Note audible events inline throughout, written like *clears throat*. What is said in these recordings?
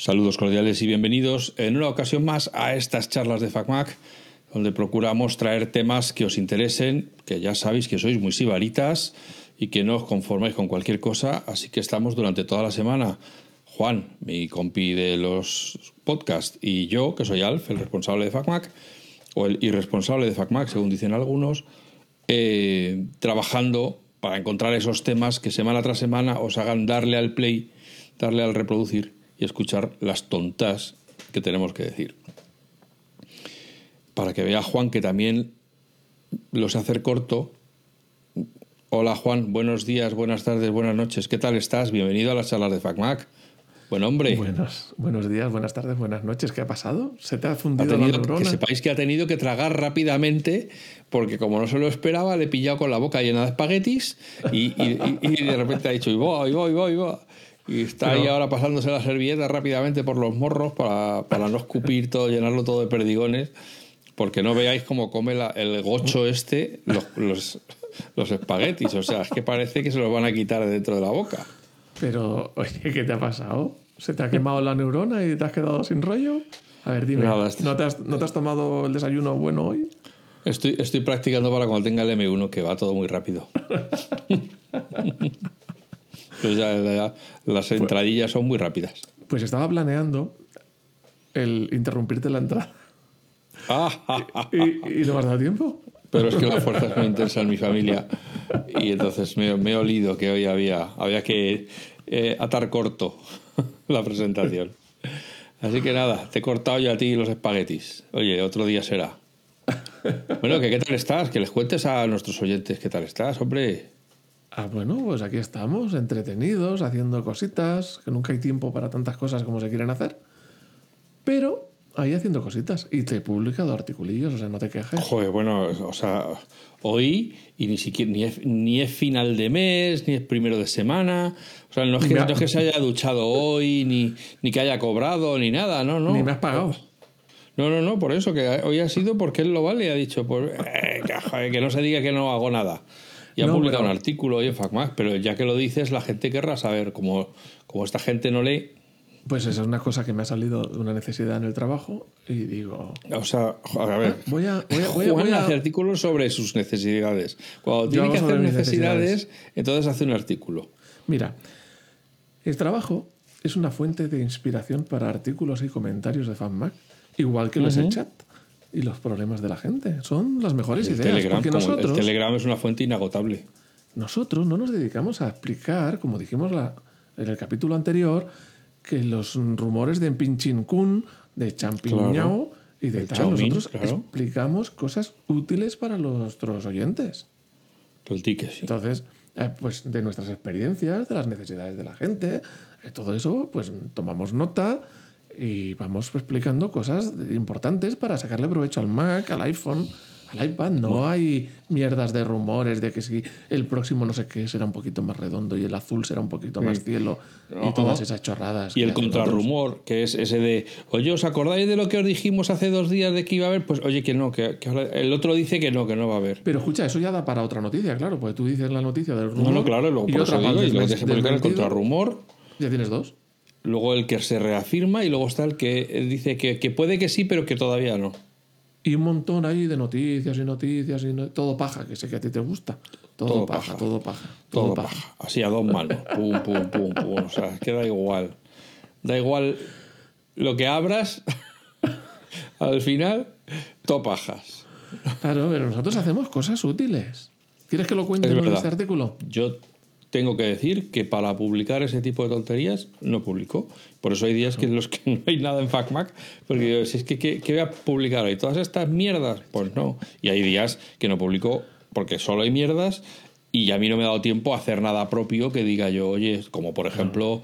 Saludos cordiales y bienvenidos en una ocasión más a estas charlas de FacMac, donde procuramos traer temas que os interesen, que ya sabéis que sois muy sibaritas y que no os conformáis con cualquier cosa, así que estamos durante toda la semana. Juan, mi compi de los podcasts, y yo, que soy Alf, el responsable de FacMac, o el irresponsable de FacMac, según dicen algunos, eh, trabajando para encontrar esos temas que semana tras semana os hagan darle al play, darle al reproducir y escuchar las tontas que tenemos que decir. Para que vea Juan que también los hacer corto. Hola Juan, buenos días, buenas tardes, buenas noches. ¿Qué tal estás? Bienvenido a las charlas de FacMac. Buen hombre. Buenos, buenos días, buenas tardes, buenas noches. ¿Qué ha pasado? ¿Se te ha fundido Ha tenido- la neurona? que sepáis que ha tenido que tragar rápidamente porque como no se lo esperaba le he pillado con la boca llena de espaguetis y, y- y- y de repente ha dicho y va, y va, y va, y está ahí Pero- ahora pasándose la servilleta rápidamente por los morros para, para no escupir todo, llenarlo todo de perdigones. Porque no veáis cómo come la- el gocho este los, los, los espaguetis. O sea, es que parece que se los van a quitar de dentro de la boca. Pero, oye, ¿qué te ha pasado? ¿Se te ha quemado la neurona y te has quedado sin rollo? A ver, dime, Nada, ¿no, te has, ¿no te has tomado el desayuno bueno hoy? Estoy, estoy practicando para cuando tenga el M1, que va todo muy rápido. *laughs* Pues ya, ya, las entradillas son muy rápidas. Pues estaba planeando el interrumpirte la entrada. Ah. *laughs* ¿Y, y no me has dado tiempo? Pero es que la fuerza es muy intensa en mi familia. Y entonces me, me he olido que hoy había, había que eh, atar corto *laughs* la presentación. Así que nada, te he cortado yo a ti los espaguetis. Oye, otro día será. Bueno, que qué tal estás, que les cuentes a nuestros oyentes qué tal estás, hombre. Ah, bueno, pues aquí estamos, entretenidos, haciendo cositas, que nunca hay tiempo para tantas cosas como se quieren hacer. Pero ahí haciendo cositas. Y te he publicado articulillos, o sea, no te quejes. Joder, bueno, o sea, hoy y ni siquiera ni es, ni es final de mes, ni es primero de semana. O sea, no es que, Me ha- no es que se haya duchado hoy, ni, ni que haya cobrado, ni nada, no, no. Ni me has pagado. No, no, no, por eso, que hoy ha sido porque él lo vale y ha dicho, pues, eh, que no se diga que no hago nada. Y ha No, publicado pero- un artículo hoy en FacMac, pero ya que lo dices, la gente querrá saber, como, como esta gente no lee, Pues esa es una cosa que me ha salido de una necesidad en el trabajo y digo, o sea, a ver, voy a, voy a, voy a- Juan voy a- hace artículos sobre sus necesidades. Cuando tiene que hacer necesidades, entonces hace un artículo. Mira, el trabajo es una fuente de inspiración para artículos y comentarios de FanMac, igual que lo es el chat y los problemas de la gente. Son las mejores El ideas. Telegram, porque nosotros, el Telegram es una fuente inagotable. nosotros no nos dedicamos a explicar, como dijimos la- en el capítulo anterior, que los rumores de Pinchin Kun, de Champiñao Claro. y de El tal, nosotros claro. explicamos cosas útiles para nuestros oyentes. El ticket, sí. Entonces, eh, pues de nuestras experiencias, de las necesidades de la gente, eh, todo eso, pues tomamos nota y vamos explicando cosas importantes para sacarle provecho al Mac, al iPhone, al iPad. No hay mierdas de rumores de que si el próximo no sé qué será un poquito más redondo y el azul será un poquito más cielo y todas esas chorradas. Y que el otros. contrarrumor, que es ese de, oye, ¿os acordáis de lo que os dijimos hace dos días de que iba a haber? Pues oye, que no, que, que ahora- el otro dice que no, que no va a haber. Pero escucha, eso ya da para otra noticia, claro, porque tú dices la noticia del rumor. No, no, claro, luego y por otra eso digo, y deje publicar el contrarrumor, Ya tienes dos. Luego el que se reafirma y luego está el que dice que, que puede que sí, pero que todavía no. Y un montón ahí de noticias y noticias y no- todo paja, que sé que a ti te gusta. Todo, Todo paja, paja. todo paja, todo, Todo paja. paja. Así a dos manos. *laughs* Pum, pum, pum, pum. O sea, es que da igual. Da igual lo que abras. *laughs* Al final, todo pajas. Claro, pero nosotros hacemos cosas útiles. ¿Quieres que lo cuente en este artículo? Yo tengo que decir que para publicar ese tipo de tonterías no publico. Por eso hay días que en los que *laughs* no hay nada en FacMac, porque yo, si es que ¿qué, qué voy a publicar hoy? ¿Todas estas mierdas? Pues no. Y hay días que no publico porque solo hay mierdas y a mí no me ha dado tiempo a hacer nada propio que diga yo, oye, como por ejemplo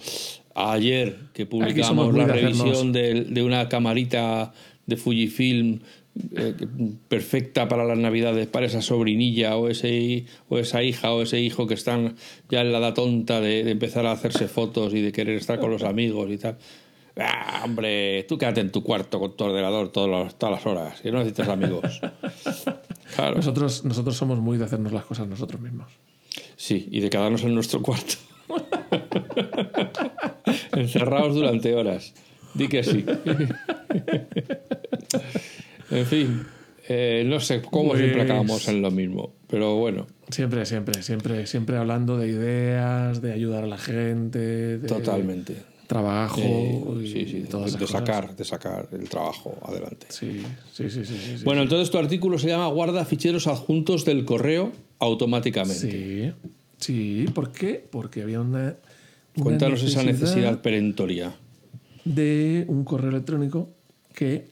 ayer que publicamos la revisión de, de una camarita de Fujifilm eh, perfecta para las navidades para esa sobrinilla o ese o esa hija o ese hijo que están ya en la edad tonta de, de empezar a hacerse fotos y de querer estar con los amigos y tal Ah, hombre, tú quédate en tu cuarto con tu ordenador todos los- todas las horas, que no necesitas amigos. Claro, Nosotros, nosotros somos muy de hacernos las cosas nosotros mismos. sí, y de quedarnos en nuestro cuarto. *laughs* Encerrados durante horas. Di que sí. *laughs* en fin, eh, no sé cómo Pues- siempre acabamos en lo mismo, pero bueno, Siempre, siempre, siempre, siempre hablando de ideas, de ayudar a la gente, de totalmente. trabajo Eh, y sí, sí, todas de sacar, de sacar el trabajo adelante. Sí, sí, sí, sí. Bueno, entonces tu artículo se llama Guarda ficheros adjuntos del correo automáticamente. Sí, sí. ¿Por qué? Porque había una. una Cuéntanos esa necesidad perentoria. de un correo electrónico que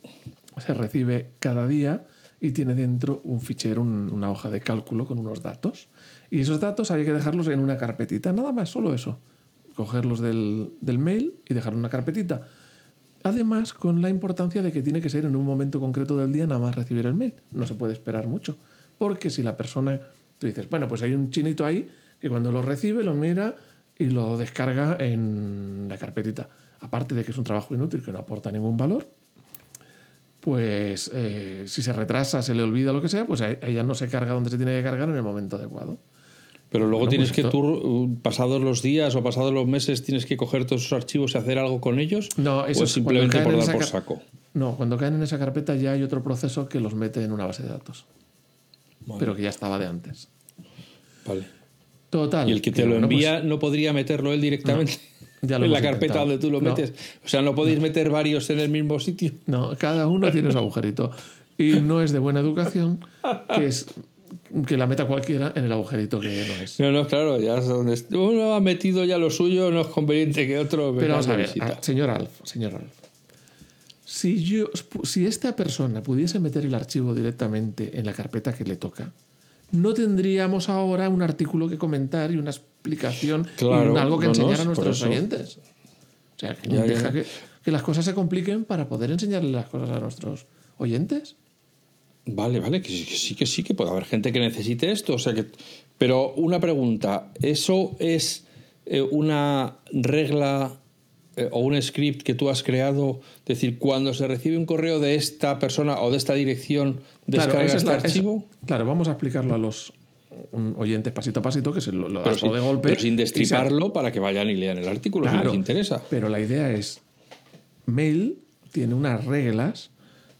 se recibe cada día y tiene dentro un fichero, un- una hoja de cálculo con unos datos. Y esos datos había que dejarlos en una carpetita, nada más, solo eso. Cogerlos del, del mail y dejar una carpetita. Además, con la importancia de que tiene que ser en un momento concreto del día nada más recibir el mail. No se puede esperar mucho. Porque si la persona, tú dices, bueno, pues hay un chinito ahí que cuando lo recibe lo mira y lo descarga en la carpetita. Aparte de que es un trabajo inútil que no aporta ningún valor, pues eh, si se retrasa, se le olvida lo que sea, pues ella no se carga donde se tiene que cargar en el momento adecuado. Pero luego Bueno, tienes pues que tú, uh, pasados los días o pasados los meses, tienes que coger todos esos archivos y hacer algo con ellos. No, eso o es simplemente por dar por saco. No, cuando caen en esa carpeta ya hay otro proceso que los mete en una base de datos, Vale, pero que ya estaba de antes. vale. Total. Y el que te que, lo bueno, pues, envía no podría meterlo él directamente ya lo en la carpeta intentado. donde tú lo No. metes. O sea, no podéis meter varios en el mismo sitio. No, cada uno tiene su agujerito. Y no es de buena educación que es que la meta cualquiera en el agujerito que no es. No, no, claro, ya es donde uno ha metido ya lo suyo, no es conveniente que otro Pero vamos a ver, señor Alf, señor Alf. Si, yo, si esta persona pudiese meter el archivo directamente en la carpeta que le toca, no tendríamos ahora un artículo que comentar y una explicación Claro, y algo que no, enseñar a nuestros oyentes. O sea, que Ya, deja ya. Que, que las cosas se compliquen para poder enseñarle las cosas a nuestros oyentes. Vale, vale, que sí, que sí, que sí, que puede haber gente que necesite esto. O sea que. Pero una pregunta, ¿eso es eh, una regla eh, o un script que tú has creado? Es decir, cuando se recibe un correo de esta persona o de esta dirección, descarga es este la- archivo. claro, vamos a explicarlo a los oyentes pasito a pasito, que se lo, lo pero, de golpe. pero sin se- destriparlo para que vayan y lean el artículo si Claro, les interesa. Pero la idea es, Mail tiene unas reglas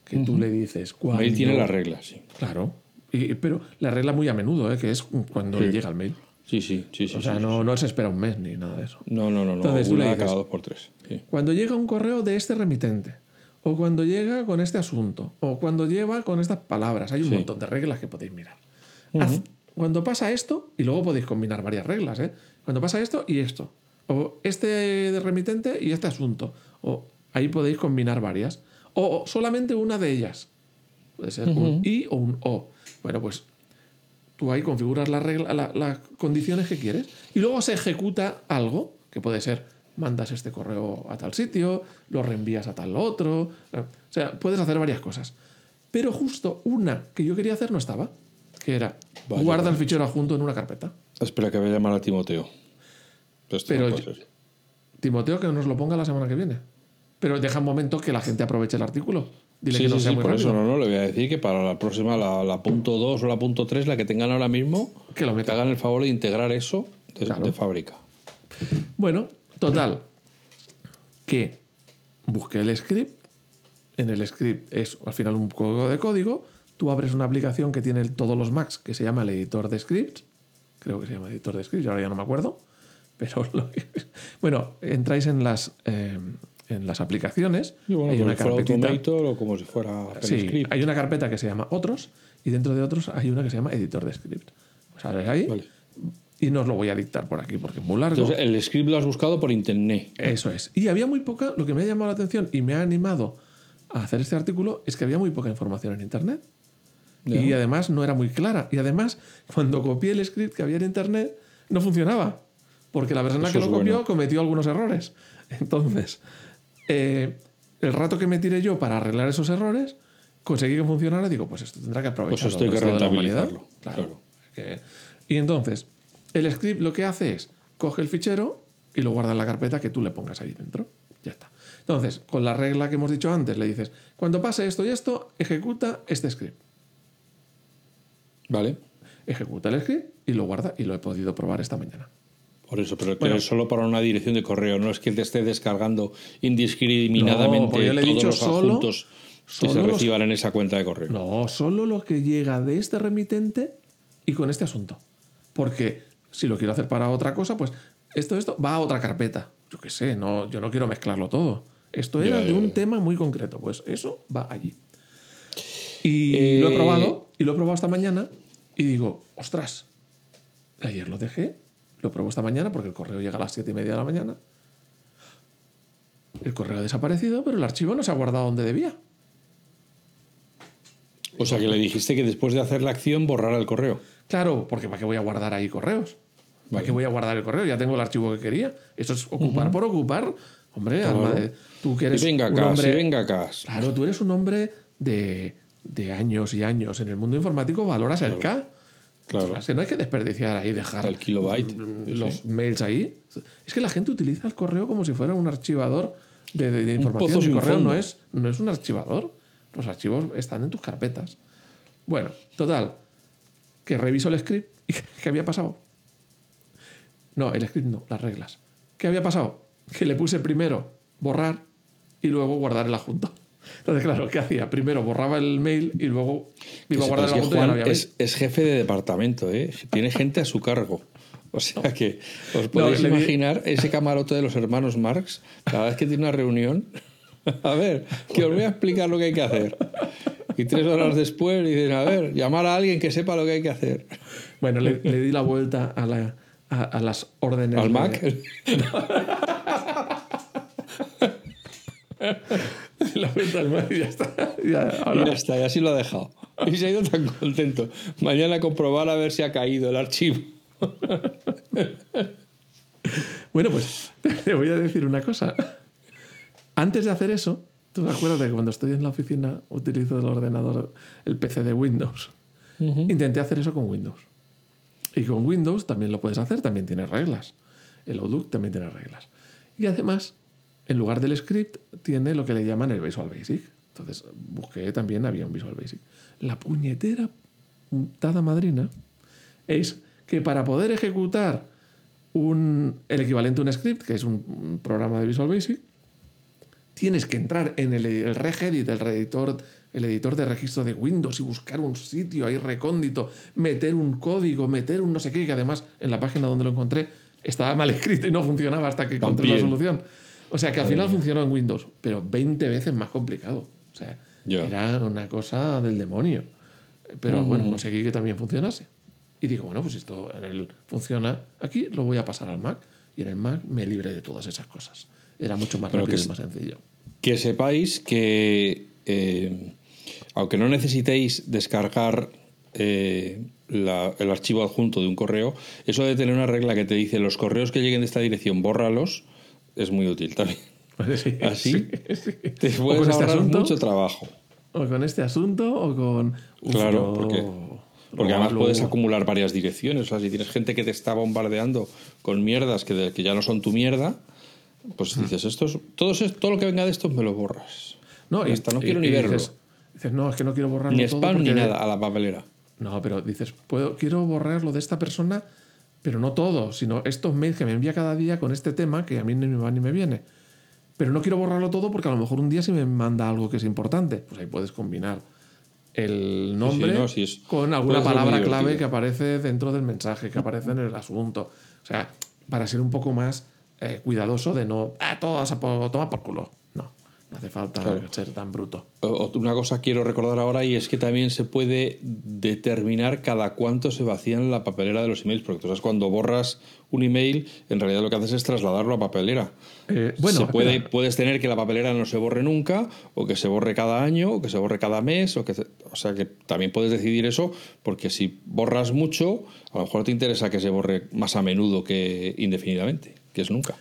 que tú le dices cuando... Mail tiene las reglas, sí. Claro. Y- pero la regla muy a menudo, ¿eh? que es cuando le llega el mail. Sí, sí, sí, sí. O sea, sí, no, no se espera un mes ni nada de eso. No, no, no, no. Entonces tú le una dices- cada dos por tres. Cuando llega un correo de este remitente, o cuando llega con este asunto, o cuando lleva con estas palabras, hay un montón de reglas que podéis mirar. Haz- cuando pasa esto, y luego podéis combinar varias reglas, ¿eh? Cuando pasa esto y esto, o este de remitente y este asunto, o ahí podéis combinar varias, o, o solamente una de ellas. Puede ser un i o un o. Bueno, pues tú ahí configuras la regla, la- las condiciones que quieres y luego se ejecuta algo que puede ser mandas este correo a tal sitio, lo reenvías a tal otro, eh, o sea, puedes hacer varias cosas. Pero justo una que yo quería hacer no estaba, que era Vaya, guarda el fichero adjunto en una carpeta. Espera que voy a llamar a Timoteo. Pero no. Timoteo que nos lo ponga la semana que viene. Pero deja un momento que la gente aproveche el artículo. Dile Sí, que no sí, sea sí, muy por rápido. eso no, no, le voy a decir que para la próxima, la, la punto 2 o la punto 3, la que tengan ahora mismo, Que lo que hagan el favor de integrar eso de, Claro. de fábrica. Bueno, total. Que busqué el script. En el script es al final un código de código. Tú abres una aplicación que tiene todos los Macs que se llama el editor de scripts. Creo que se llama editor de scripts, ahora ya no me acuerdo. Pero lo- bueno, entráis en las, eh, en las aplicaciones. Y bueno, hay como una si carpetita. O como si fuera Sí, hay una carpeta que se llama Otros y dentro de Otros hay una que se llama Editor de Script. Pues abres ahí Vale. y no os lo voy a dictar por aquí porque es muy largo. Entonces, el script lo has buscado por internet. Eso es. Y había muy poca, lo que me ha llamado la atención y me ha animado a hacer este artículo es que había muy poca información en Internet. Y además no era muy clara. Y además, cuando copié el script que había en Internet, no funcionaba. Porque la persona Eso que lo copió bueno. cometió algunos errores. *laughs* Entonces, eh, el rato que me tiré yo para arreglar esos errores, conseguí que funcionara. Digo, pues esto tendrá que aprovechar Pues esto hay que rentabilizarlo, Claro. claro. Que- y entonces, el script lo que hace es coge el fichero y lo guarda en la carpeta que tú le pongas ahí dentro. Ya está. Entonces, con la regla que hemos dicho antes, le dices, cuando pase esto y esto, ejecuta este script. Vale. Ejecuta el script y lo guarda y lo he podido probar esta mañana. Por eso, pero que es solo para una dirección de correo, no es que te esté descargando indiscriminadamente No, porque yo le he todos dicho los solo- adjuntos que se los- reciban en esa cuenta de correo. No, solo lo que llega de este remitente y con este asunto. Porque si lo quiero hacer para otra cosa, pues esto, esto va a otra carpeta. Yo qué sé, no, yo no quiero mezclarlo todo. Esto era Ya, de ya, un ya. tema muy concreto. Pues eso va allí. Y Eh, lo he probado, y lo he probado esta mañana, y digo, ostras, ayer lo dejé, lo probé esta mañana porque el correo llega a las siete y media de la mañana. El correo ha desaparecido, pero el archivo no se ha guardado donde debía. O sea que le dijiste que después de hacer la acción borrara el correo. Claro, porque ¿para qué voy a guardar ahí correos? ¿Para Vale. qué voy a guardar el correo? Ya tengo el archivo que quería. Eso es ocupar por ocupar. Hombre, alma de- tú que Y eres venga un acá, hombre... sí, venga acá. Claro, tú eres un hombre de, de años y años en el mundo informático, valoras el K. Claro. O sea, no hay que desperdiciar ahí, dejar El kilobyte. los mails ahí. Es que la gente utiliza el correo como si fuera un archivador de, de- de información. pozo El correo fondo. no es, no es un archivador. Los archivos están en tus carpetas. Bueno, total. Que reviso el script *laughs* y ¿qué había pasado? No, el script no, las reglas. ¿Qué había pasado? Que le puse primero borrar y luego guardar el adjunto. Entonces, claro, ¿qué hacía? Primero borraba el mail y luego iba a guardar que adjunto y ya no mail. es, jefe de departamento, ¿eh? Tiene gente a su cargo. O sea que os *laughs* podéis imaginar ese camarote de los hermanos Marx, cada vez que tiene una reunión. *laughs* A ver, que os voy a explicar lo que hay que hacer. Y tres horas después dicen, a ver, llamar a alguien que sepa lo que hay que hacer. Bueno, le, le di la vuelta a, la- a- a las órdenes. Al de- Mac. *laughs* *laughs* la vuelta al Mac y ya está. *laughs* Ya, Y ya está, y así lo ha dejado. Y se ha ido tan contento. Mañana comprobar a ver si ha caído el archivo. *laughs* Bueno, pues te voy a decir una cosa. Antes de hacer eso, ¿tú te acuerdas de que cuando estoy en la oficina utilizo el ordenador, el PC de Windows? Intenté hacer eso con Windows. Y con Windows también lo puedes hacer, también tiene reglas. El Outlook también tiene reglas. Y además, en lugar del script, tiene lo que le llaman el Visual Basic. Entonces, busqué también, había un Visual Basic. La puñetera puntada madrina es que para poder ejecutar un, el equivalente a un script, que es un, programa de Visual Basic, tienes que entrar en el, el regedit, el editor, el editor de registro de Windows y buscar un sitio ahí recóndito, meter un código, meter un no sé qué, que además en la página donde lo encontré estaba mal escrito y no funcionaba hasta que encontré la solución. O sea que al final funcionó en Windows, pero 20 veces más complicado. O sea, era una cosa del demonio. Pero bueno, conseguí que también funcionase. Y digo, bueno, pues esto en el, funciona aquí, lo voy a pasar al Mac. Y en el Mac me libré de todas esas cosas. Era mucho más Pero rápido que y más sencillo. Que sepáis que, eh, aunque no necesitéis descargar eh, la- el archivo adjunto de un correo, eso de tener una regla que te dice los correos que lleguen de esta dirección, bórralos, es muy útil también. *laughs* Sí, ¿Así? sí, sí. Te puedes este ahorrar asunto, mucho trabajo. o con este asunto, o con. Uf, Claro, yo- porque, porque luego- además puedes acumular varias direcciones. O sea, si tienes gente que te está bombardeando con mierdas que, de- que ya no son tu mierda, pues dices, esto es, todo, eso- todo lo que venga de esto me lo borras. No, Ya está, no quiero ni dices- verlo. Dices, no, es que no quiero borrarlo Ni todo spam ni porque- nada, a la papelera. No, pero dices, puedo, quiero borrarlo de esta persona, pero no todo, sino estos mails que me envía cada día con este tema que a mí ni me va ni me viene. Pero no quiero borrarlo todo porque a lo mejor un día sí me manda algo que es importante. Pues ahí puedes combinar el nombre no, sí es- con alguna palabra clave que aparece dentro del mensaje, que aparece en el asunto. O sea, para ser un poco más eh, cuidadoso de no, ah, todo a por, toma por culo. No, hace falta Claro. ser tan bruto. Una cosa quiero recordar ahora y es que también se puede determinar cada cuánto se vacían la papelera de los emails, porque tú sabes, cuando borras un email, en realidad lo que haces es trasladarlo a papelera. Eh, bueno, Se puede, puedes tener que la papelera no se borre nunca, o que se borre cada año, o que se borre cada mes, o que se- o sea que también puedes decidir eso, porque si borras mucho, a lo mejor te interesa que se borre más a menudo que indefinidamente, que es nunca.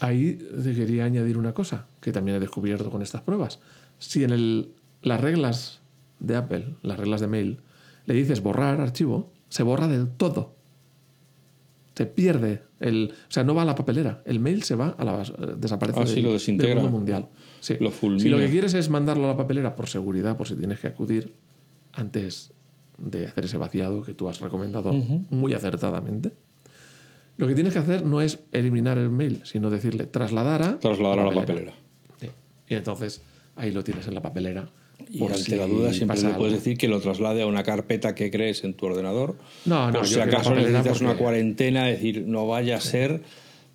Ahí te quería añadir una cosa que también he descubierto con estas pruebas. Si en el, las reglas de Apple, las reglas de mail, le dices borrar archivo, se borra del todo. Se pierde. El, o sea, no va a la papelera. El mail se va a la eh, desaparece Ah, sí, del- lo desintegra. del mundo mundial. Sí. Lo fulmina. Si lo que quieres es mandarlo a la papelera por seguridad, por si tienes que acudir antes de hacer ese vaciado que tú has recomendado muy acertadamente, Lo que tienes que hacer no es eliminar el mail, sino decirle trasladar a. Trasladar a la papelera. Sí. Y entonces ahí lo tienes en la papelera. Y por ante si la duda siempre le puedes decir que lo traslade a una carpeta que crees en tu ordenador. No, no, Por si acaso necesitas una cuarentena, decir, no vaya a ser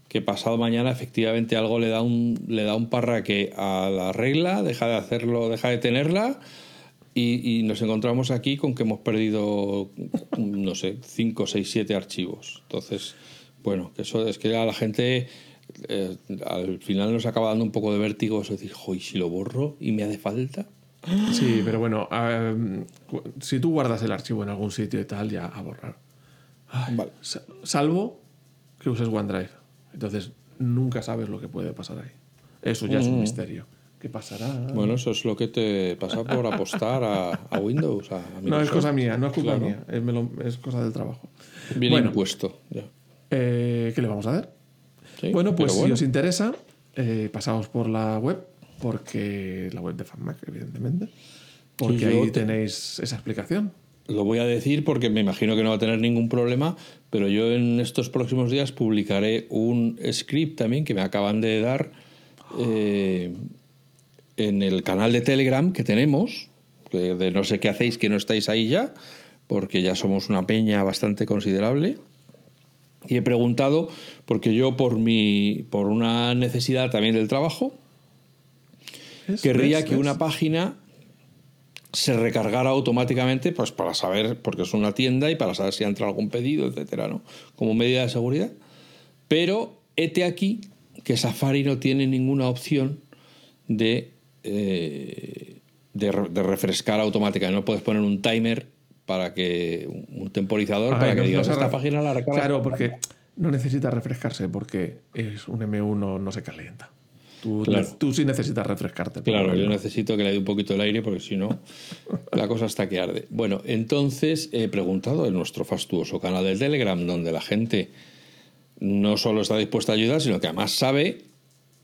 que pasado mañana efectivamente algo le da un le da un parraque a la regla, deja de hacerlo, deja de tenerla y, y nos encontramos aquí con que hemos perdido no sé, 5, 6, 7 archivos. Entonces, bueno, que eso es que a la gente eh, al final nos acaba dando un poco de vértigo eso de decir, "Jo, ¿y si lo borro y me hace falta? Sí, pero bueno, eh, cu- si tú guardas el archivo en algún sitio y tal, ya a borrar. Ay, Vale. sa- Salvo que uses OneDrive. Entonces nunca sabes lo que puede pasar ahí. Eso ya es un misterio. ¿Qué pasará? Bueno, eso es lo que te pasa por apostar a, a Windows. A, a no es cosa mía, no es culpa Claro. mía, es, me lo- es cosa del trabajo. Bien Bueno. impuesto. ya. Eh, ¿Qué le vamos a hacer? Sí, bueno, pues pero si bueno. os interesa, eh, pasaos por la web, porque la web de FanMac, evidentemente, porque Sí, ahí te- tenéis esa explicación. Lo voy a decir porque me imagino que no va a tener ningún problema, pero yo en estos próximos días publicaré un script también que me acaban de dar eh, en el canal de Telegram que tenemos, de no sé qué hacéis que no estáis ahí ya, porque ya somos una peña bastante considerable. Y he preguntado, porque yo por mi, por una necesidad también del trabajo, querría que una página se recargara automáticamente, pues para saber, porque es una tienda y para saber si entra algún pedido, etcétera, ¿no? Como medida de seguridad. Pero hete aquí que Safari no tiene ninguna opción de, eh, de, de refrescar automáticamente. No puedes poner un timer para que un temporizador para que no- digas esta página la recarga. Claro, porque no necesita refrescarse, porque es un M1 no se calienta. Tú, Claro. tú sí necesitas refrescarte. Claro, yo necesito que le dé un poquito el aire porque si no, *laughs* la cosa está que arde. Bueno, entonces he preguntado en nuestro fastuoso canal de Telegram, donde la gente no solo está dispuesta a ayudar, sino que además sabe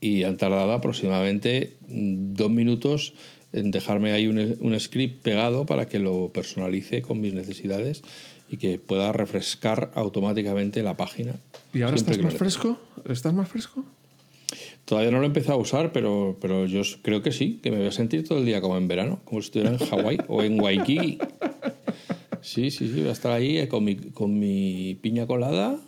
y han tardado aproximadamente mm, dos minutos en dejarme ahí un, un script pegado para que lo personalice con mis necesidades y que pueda refrescar automáticamente la página. ¿Y ahora estás más fresco? ¿Estás más fresco? Todavía no lo he empezado a usar, pero, pero yo creo que sí, que me voy a sentir todo el día como en verano, como si estuviera en Hawái o en Waikiki. Sí, sí, sí, voy a estar ahí eh, con mi, con mi piña colada,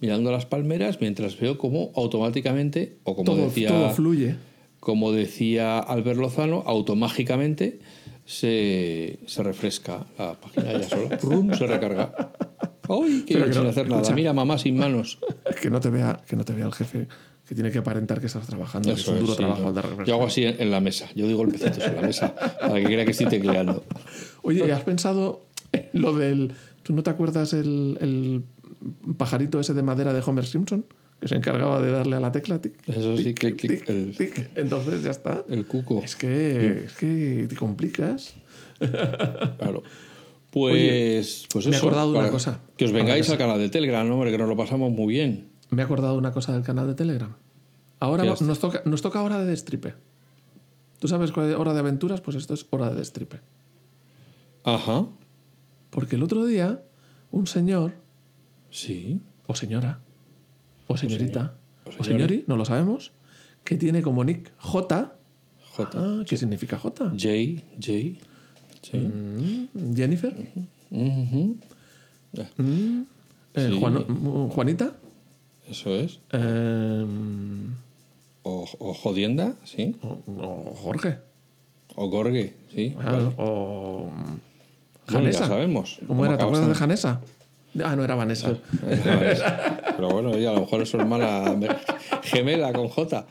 mirando las palmeras, mientras veo cómo automáticamente, o como Todo, decía, todo fluye. Como decía Albert Lozano, automágicamente se, se refresca la página ya sola. Prum, se recarga. ¡Ay, qué Pero bien, que sin no- hacer nada! escucha. Mira, mamá sin manos. Que no te vea, que no te vea el jefe, que tiene que aparentar que estás trabajando. que es Eso un duro es, sí, trabajo el de refrescar. Yo hago así en, en la mesa. Yo digo golpecitos en la mesa para que crea que estoy tecleando. Oye, ¿y has pensado en lo del. ¿Tú no te acuerdas el, el pajarito ese de madera de Homer Simpson? Que se encargaba de darle a la tecla. tic, Eso sí, clic, clic, tic, el. Entonces ya está. el cuco. Es que, es que te complicas. Claro. *laughs* Pues, pues me he eso, acordado de una cosa. Que os vengáis al canal de Telegram, ¿no? hombre, que nos lo pasamos muy bien. Me he acordado de una cosa del canal de Telegram. Ahora ¿Qué va- has- nos toca, nos toca hora de destripe. ¿Tú sabes cuál es hora de aventuras? Pues esto es hora de destripe. Ajá. Porque el otro día, un señor, Sí. o señora, o señorita, O o, señori. no lo sabemos, que tiene como nick J. J. Ah, ¿Qué significa J? J. J. Sí. Mm, Jennifer. Ujú. Mm, eh, Sí. Juan- mm, Juanita. Eso es. eh, O, o Jodienda, sí. o, o Jorge. O Gorge, sí. Ah, Vale. O mm, Bueno, Janesa. ya sabemos. ¿Cómo era? ¿Te acuerdas de Janesa? Ah, no era Vanessa. Pero bueno, ella a lo mejor es su hermana *laughs* gemela con J.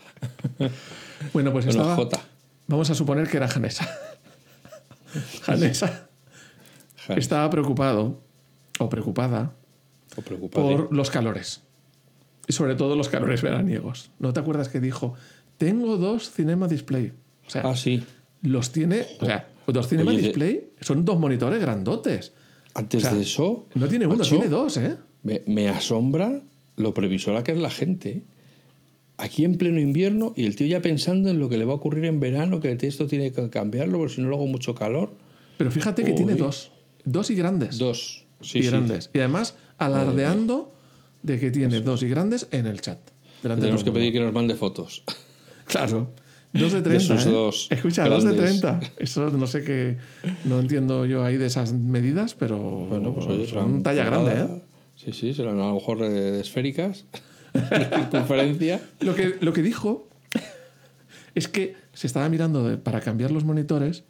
Bueno, pues Bueno, estaba. J. Vamos a suponer que era Janesa. Janesa estaba preocupado o preocupada O por los calores. Y sobre todo los calores veraniegos. ¿No te acuerdas que dijo, tengo dos Cinema Display? O sea, Ah, sí. los tiene, o sea, dos Cinema Oye, Display son dos monitores grandotes. Antes O sea, de eso. No tiene uno, macho, tiene dos, ¿eh? Me, me asombra lo previsora que es la gente. Aquí en pleno invierno y el tío ya pensando en lo que le va a ocurrir en verano, que esto tiene que cambiarlo, porque si no luego mucho calor. Pero fíjate que Uy. tiene dos. Dos y grandes. Dos. Sí, y sí. grandes. Y además alardeando de que tiene dos y grandes en el chat. Tenemos que el mundo. pedir que nos mande fotos. Claro. 2 de 30. De sus ¿eh? dos Escucha, 2 de grandes. 30. Eso no sé qué. No entiendo yo ahí de esas medidas, pero. Bueno, pues oye, son serán talla grande, ¿eh? Sí, sí, serán a lo mejor de, de esféricas. *laughs* circunferencia. Lo que, lo que dijo es que se estaba mirando de- para cambiar los monitores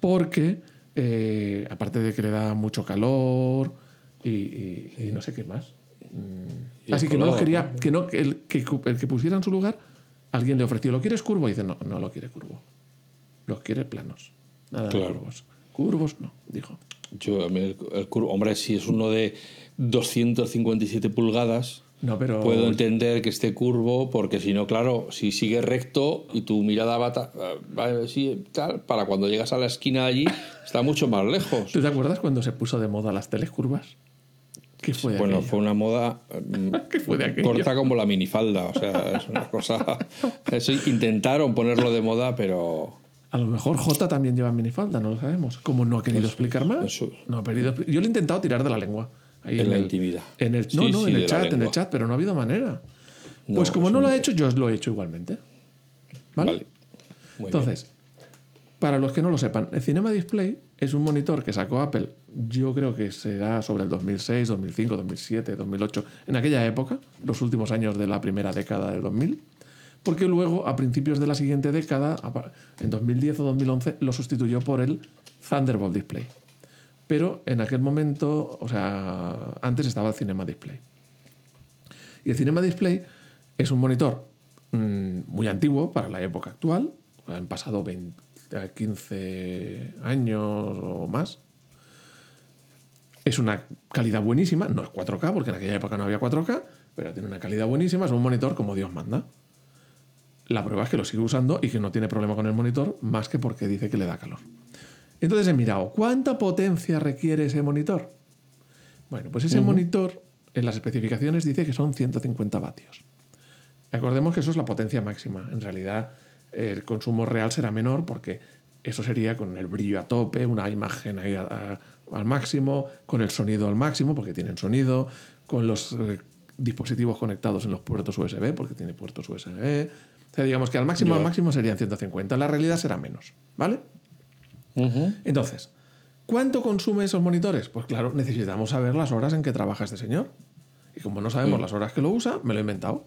porque, eh, aparte de que le da mucho calor y, y- y no sé qué más. Mm, Y Así que no los color, quería, ¿no? que, no, que el, que, cu- el que pusiera en su lugar, alguien le ofreció, ¿lo quieres curvo? Y dice, no, no lo quiere curvo. Los quiere planos. Nada de Claro. curvos. Curvos no, dijo. Yo, el, el curvo, hombre, si es uno de 257 pulgadas, No, pero. puedo entender que esté curvo, porque si no, claro, si sigue recto y tu mirada va, ta- va así, tal, para cuando llegas a la esquina allí, está mucho más lejos. ¿Tú te acuerdas cuando se puso de moda las teles curvas? ¿Qué fue de Bueno, aquello? fue una moda mm, *laughs* ¿Qué fue de corta como la minifalda, o sea, es una cosa... *laughs* Eso intentaron ponerlo de moda, pero... A lo mejor J también lleva minifalda, no lo sabemos. Como no ha querido explicar más. eso- No ha Yo le he intentado tirar de la lengua. Ahí En la el- intimidad. En el, Sí, no, no, sí, en el chat, en el chat, pero no ha habido manera. No, pues como no lo ha hecho, yo lo he hecho igualmente. ¿Vale? Vale. Muy bien. Entonces, para los que no lo sepan, el Cinema Display es un monitor que sacó Apple, yo creo que será sobre el 2006, 2005, 2007, 2008, en aquella época, los últimos años de la primera década del 2000, porque luego, a principios de la siguiente década, en 2010 o 2011, lo sustituyó por el Thunderbolt Display. Pero en aquel momento, o sea, antes estaba el Cinema Display. Y el Cinema Display es un monitor mm, muy antiguo para la época actual. Han pasado 20, 15 años o más. Es una calidad buenísima. No es 4K, porque en aquella época no había 4K, pero tiene una calidad buenísima. Es un monitor como Dios manda. La prueba es que lo sigue usando y que no tiene problema con el monitor, más que porque dice que le da calor. Entonces he mirado, ¿cuánta potencia requiere ese monitor? Bueno, pues ese monitor en las especificaciones dice que son 150 vatios. Recordemos que eso es la potencia máxima. En realidad, el consumo real será menor porque eso sería con el brillo a tope, una imagen ahí a- a- al máximo, con el sonido al máximo porque tienen sonido, con los eh, dispositivos conectados en los puertos USB porque tiene puertos USB. O sea, digamos que al máximo, al máximo serían 150. En la realidad será menos, ¿vale? Entonces, ¿cuánto consume esos monitores? Pues claro, necesitamos saber las horas en que trabaja este señor. Y como no sabemos las horas que lo usa, me lo he inventado.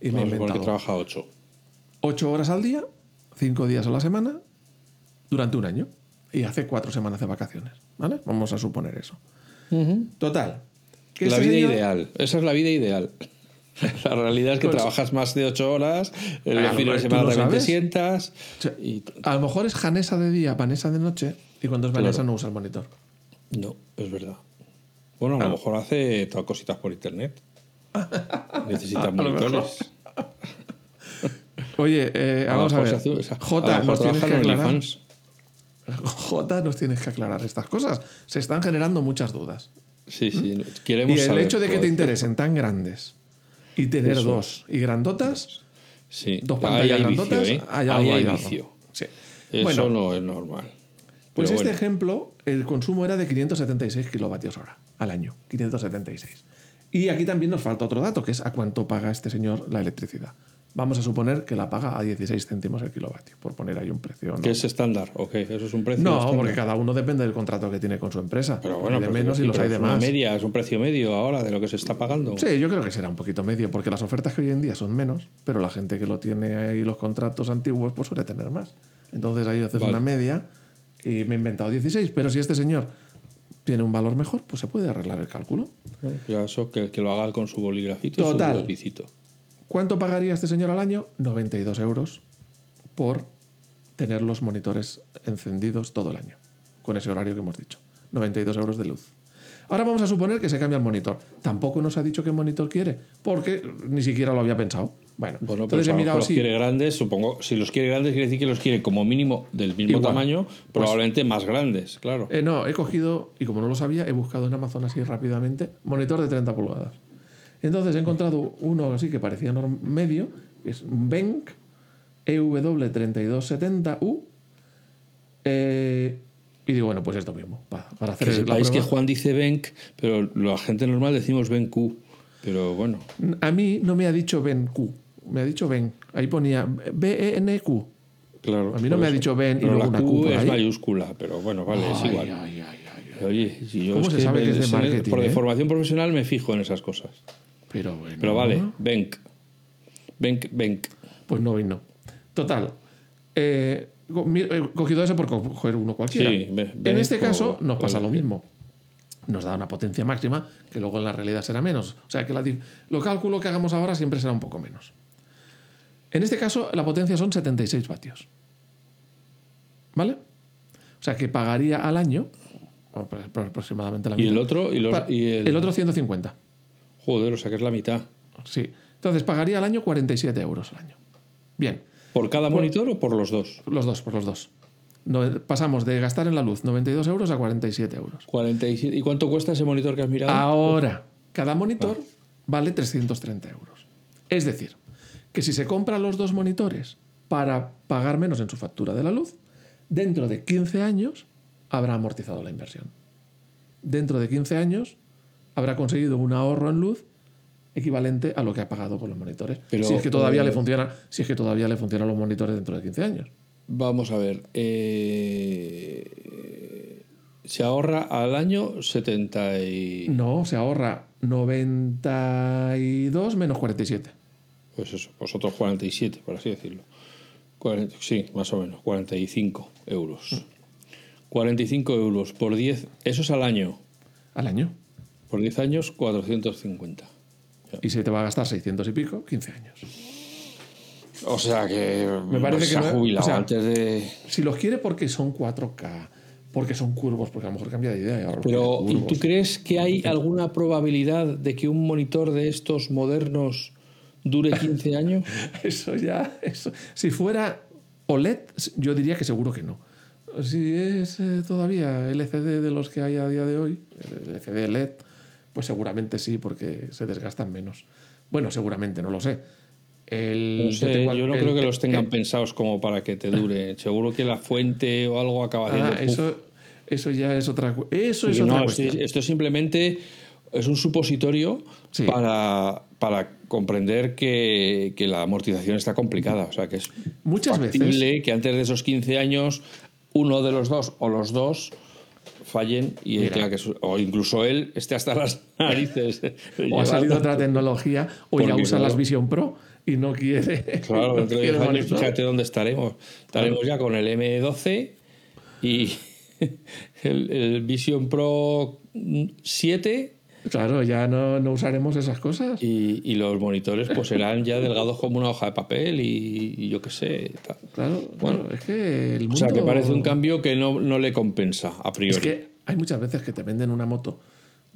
Y me he suponer que inventado trabaja 8. 8 horas al día, 5 días a la semana, durante un año. Y hace 4 semanas de vacaciones. ¿Vale? Vamos a suponer eso. Total. que La vida señor- ideal. Esa es la vida ideal. *laughs* La realidad es que Pues- trabajas más de 8 horas, el Claro, fin de ¿tú semana lo también te sientas. O sea, Y A lo mejor es janesa de día, panesa de noche, y cuando es vanesa no usa el monitor. no, es verdad. Bueno, a lo mejor hace todas cositas por internet. *laughs* Necesitas A lo mejor. monitores. Oye, eh, A lo vamos a ver. se hace- esa- a J, lo mejor nos tienes que aclarar. OnlyFans. J, nos tienes que aclarar estas cosas. Se están generando muchas dudas. Sí, sí. Queremos Y el saber hecho de que te interesen tan grandes y tener Eso. dos y grandotas, Sí. dos pantallas hay grandotas, vicio, ¿eh? hay Ahí algo, hay hay algo. vicio. Sí. Eso Bueno, no es normal. pues este bueno. ejemplo, el consumo era de 576 kilovatios hora al año. 576. Y aquí también nos falta otro dato, que es a cuánto paga este señor la electricidad. Vamos a suponer que la paga a 16 céntimos el kilovatio, por poner ahí un precio. ¿no? ¿Qué es estándar? Ok, eso es un precio. No, estándar. porque cada uno depende del contrato que tiene con su empresa. Pero bueno, hay de menos y los hay de es una más. media, es un precio medio ahora de lo que se está pagando. Sí, yo creo que será un poquito medio, porque las ofertas que hoy en día son menos, pero la gente que lo tiene ahí, los contratos antiguos, pues suele tener más. Entonces ahí haces Vale. una media y me he inventado 16, pero si este señor tiene un valor mejor, pues se puede arreglar el cálculo. Ya eso, que, que lo haga con su bolígrafito y Total. su. ¿Cuánto pagaría este señor al año? 92 euros por tener los monitores encendidos todo el año, con ese horario que hemos dicho. 92 euros de luz. Ahora vamos a suponer que se cambia el monitor. Tampoco nos ha dicho qué monitor quiere, porque ni siquiera lo había pensado. Bueno, Bueno, entonces si he mirado los sí. quiere grandes, supongo, si los quiere grandes quiere decir que los quiere como mínimo del mismo Igual. tamaño, probablemente más grandes, claro. Eh, no, he cogido, y como no lo sabía, he buscado en Amazon así rápidamente, monitor de 30 pulgadas. Entonces he encontrado uno así que parecía medio, que es Benk E EW3270U. eh, y digo, bueno, pues esto mismo, pa- para hacer que sepáis que. Juan dice Benk, pero la gente normal decimos BenQ. Pero bueno, A mí no me ha dicho BenQ, me ha dicho Ben. Ahí ponía B-E-N-Q. claro. A mí no me ha dicho ven y luego la una Q es ahí. mayúscula, pero bueno, vale, es igual. ay, ay. Oye, si yo ¿Cómo es se sabe que es de marketing, por eh? de formación profesional me fijo en esas cosas. Pero bueno. Pero vale, Benk. Benk, Benk. Pues no vino. Total. Eh, he cogido ese por coger uno cualquiera. Sí, en este caso nos pasa lo mismo. Nos da una potencia máxima que luego en la realidad será menos. O sea que la lo cálculo que hagamos ahora siempre será un poco menos. En este caso la potencia son 76 vatios. ¿Vale? O sea que pagaría al año pro- aproximadamente la Y mitad. el otro, y, los- y el, el otro 150. Joder, o sea que es la mitad. Sí. Entonces pagaría al año 47 euros al año. Bien. ¿Por cada monitor o por los dos? Los dos, por los dos. No- pasamos de gastar en la luz 92 euros a 47 euros. 47. ¿Y cuánto cuesta ese monitor que has mirado? Ahora, cada monitor vale 330 euros. Es decir, que si se compran los dos monitores para pagar menos en su factura de la luz, dentro de 15 años habrá amortizado la inversión. Dentro de 15 años habrá conseguido un ahorro en luz equivalente a lo que ha pagado por los monitores. Pero, si es que todavía eh, le funciona, si es que todavía le funcionan los monitores dentro de 15 años. Vamos a ver. eh, se ahorra al año 70 y... No, se ahorra 92 menos 47. Pues eso, pues otros 47, por así decirlo. 40 sí, más o menos, 45 euros. 45 euros por 10, eso es al año. al año. Por 10 años, 450. Y se te va a gastar 600 y pico, 15 años. O sea que Me parece se que ha jubilado o sea, antes de... Si los quiere porque son 4K, porque son curvos, porque a lo mejor cambia de idea. y Pero, quiere ¿y curvos. tú crees que hay alguna probabilidad de que un monitor de estos modernos dure 15 *laughs* años? Eso ya. Eso. Si fuera OLED, yo diría que seguro que no. Si es eh, todavía LCD de los que hay a día de hoy, LCD LED, pues seguramente sí, porque se desgastan menos. Bueno, seguramente, no lo sé. El, No sé, tengo- yo no el- creo que los tengan el- pensados como para que te dure. *laughs* Seguro que la fuente o algo acaba haciendo... Ah, eso, eso ya es otra Eso es otra cuestión. sí, esto simplemente es un supositorio Sí. para, para comprender que, que la amortización está complicada. O sea, que es Muchas veces. factible que antes de esos 15 años uno de los dos o los dos fallen y él Mira. tenga que su- o incluso él esté hasta las *laughs* narices. O ha salido otra tecnología, o ya usa claro. las Vision Pro y no quiere. *laughs* Claro, *laughs* no dentro de quiere 10 años, monitor. fíjate dónde estaremos. Estaremos ya con el M12 y el, el Vision Pro 7 Claro, ya no, no usaremos esas cosas. Y, y los monitores pues serán ya delgados como una hoja de papel y, y yo qué sé. tal. Claro, bueno, es que el mundo. O sea, que parece un cambio que no, no le compensa a priori. Es que hay muchas veces que te venden una moto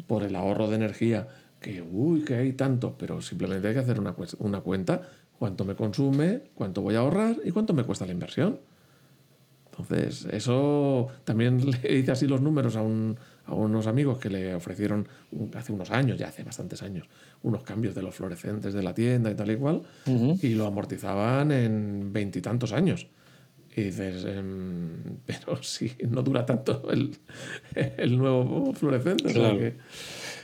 por el ahorro de energía, que uy, que hay tanto, pero simplemente hay que hacer una, una cuenta, cuánto me consume, cuánto voy a ahorrar y cuánto me cuesta la inversión. Entonces, eso también *laughs* le hice así los números a, un- a unos amigos que le ofrecieron hace unos años, ya hace bastantes años, unos cambios de los fluorescentes de la tienda y tal y cual, y lo amortizaban en veintitantos años. Y dices, em, *laughs* pero si no dura tanto el, el nuevo fluorescente. o sea Claro. que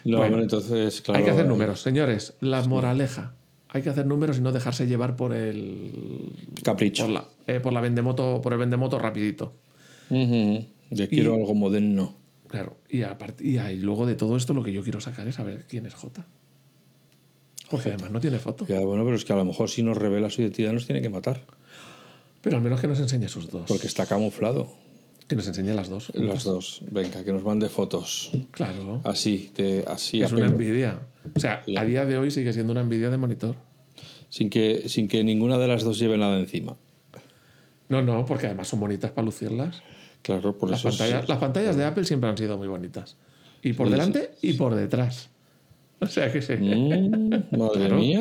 No, Bueno, entonces, claro. hay que hacer números, señores. La moraleja. Hay que hacer números y no dejarse llevar por el. Capricho. Por la, eh, por la vendemoto, por el vendemoto rapidito. Ujú. Yo quiero algo moderno. Claro. Y, apart- y, ahí luego de todo esto, lo que yo quiero sacar es saber quién es J. Porque además no tiene foto. Ya, bueno, pero es que a lo mejor si nos revela su identidad nos tiene que matar. Pero al menos que nos enseñe sus dos. Porque está camuflado. Que nos enseñe las dos. Las dos. Venga, que nos mande fotos. Claro. Así, de, así es una envidia. O sea, a día de hoy sigue siendo una envidia de monitor. Sin que, sin que ninguna de las dos lleve nada encima. No, no, porque además son bonitas para lucirlas. Claro, por Las eso. es- pantallas, las pantallas de Apple siempre han sido muy bonitas. Y por Sí, delante y por detrás. *laughs* O sea que sí. Mm, madre Claro. mía.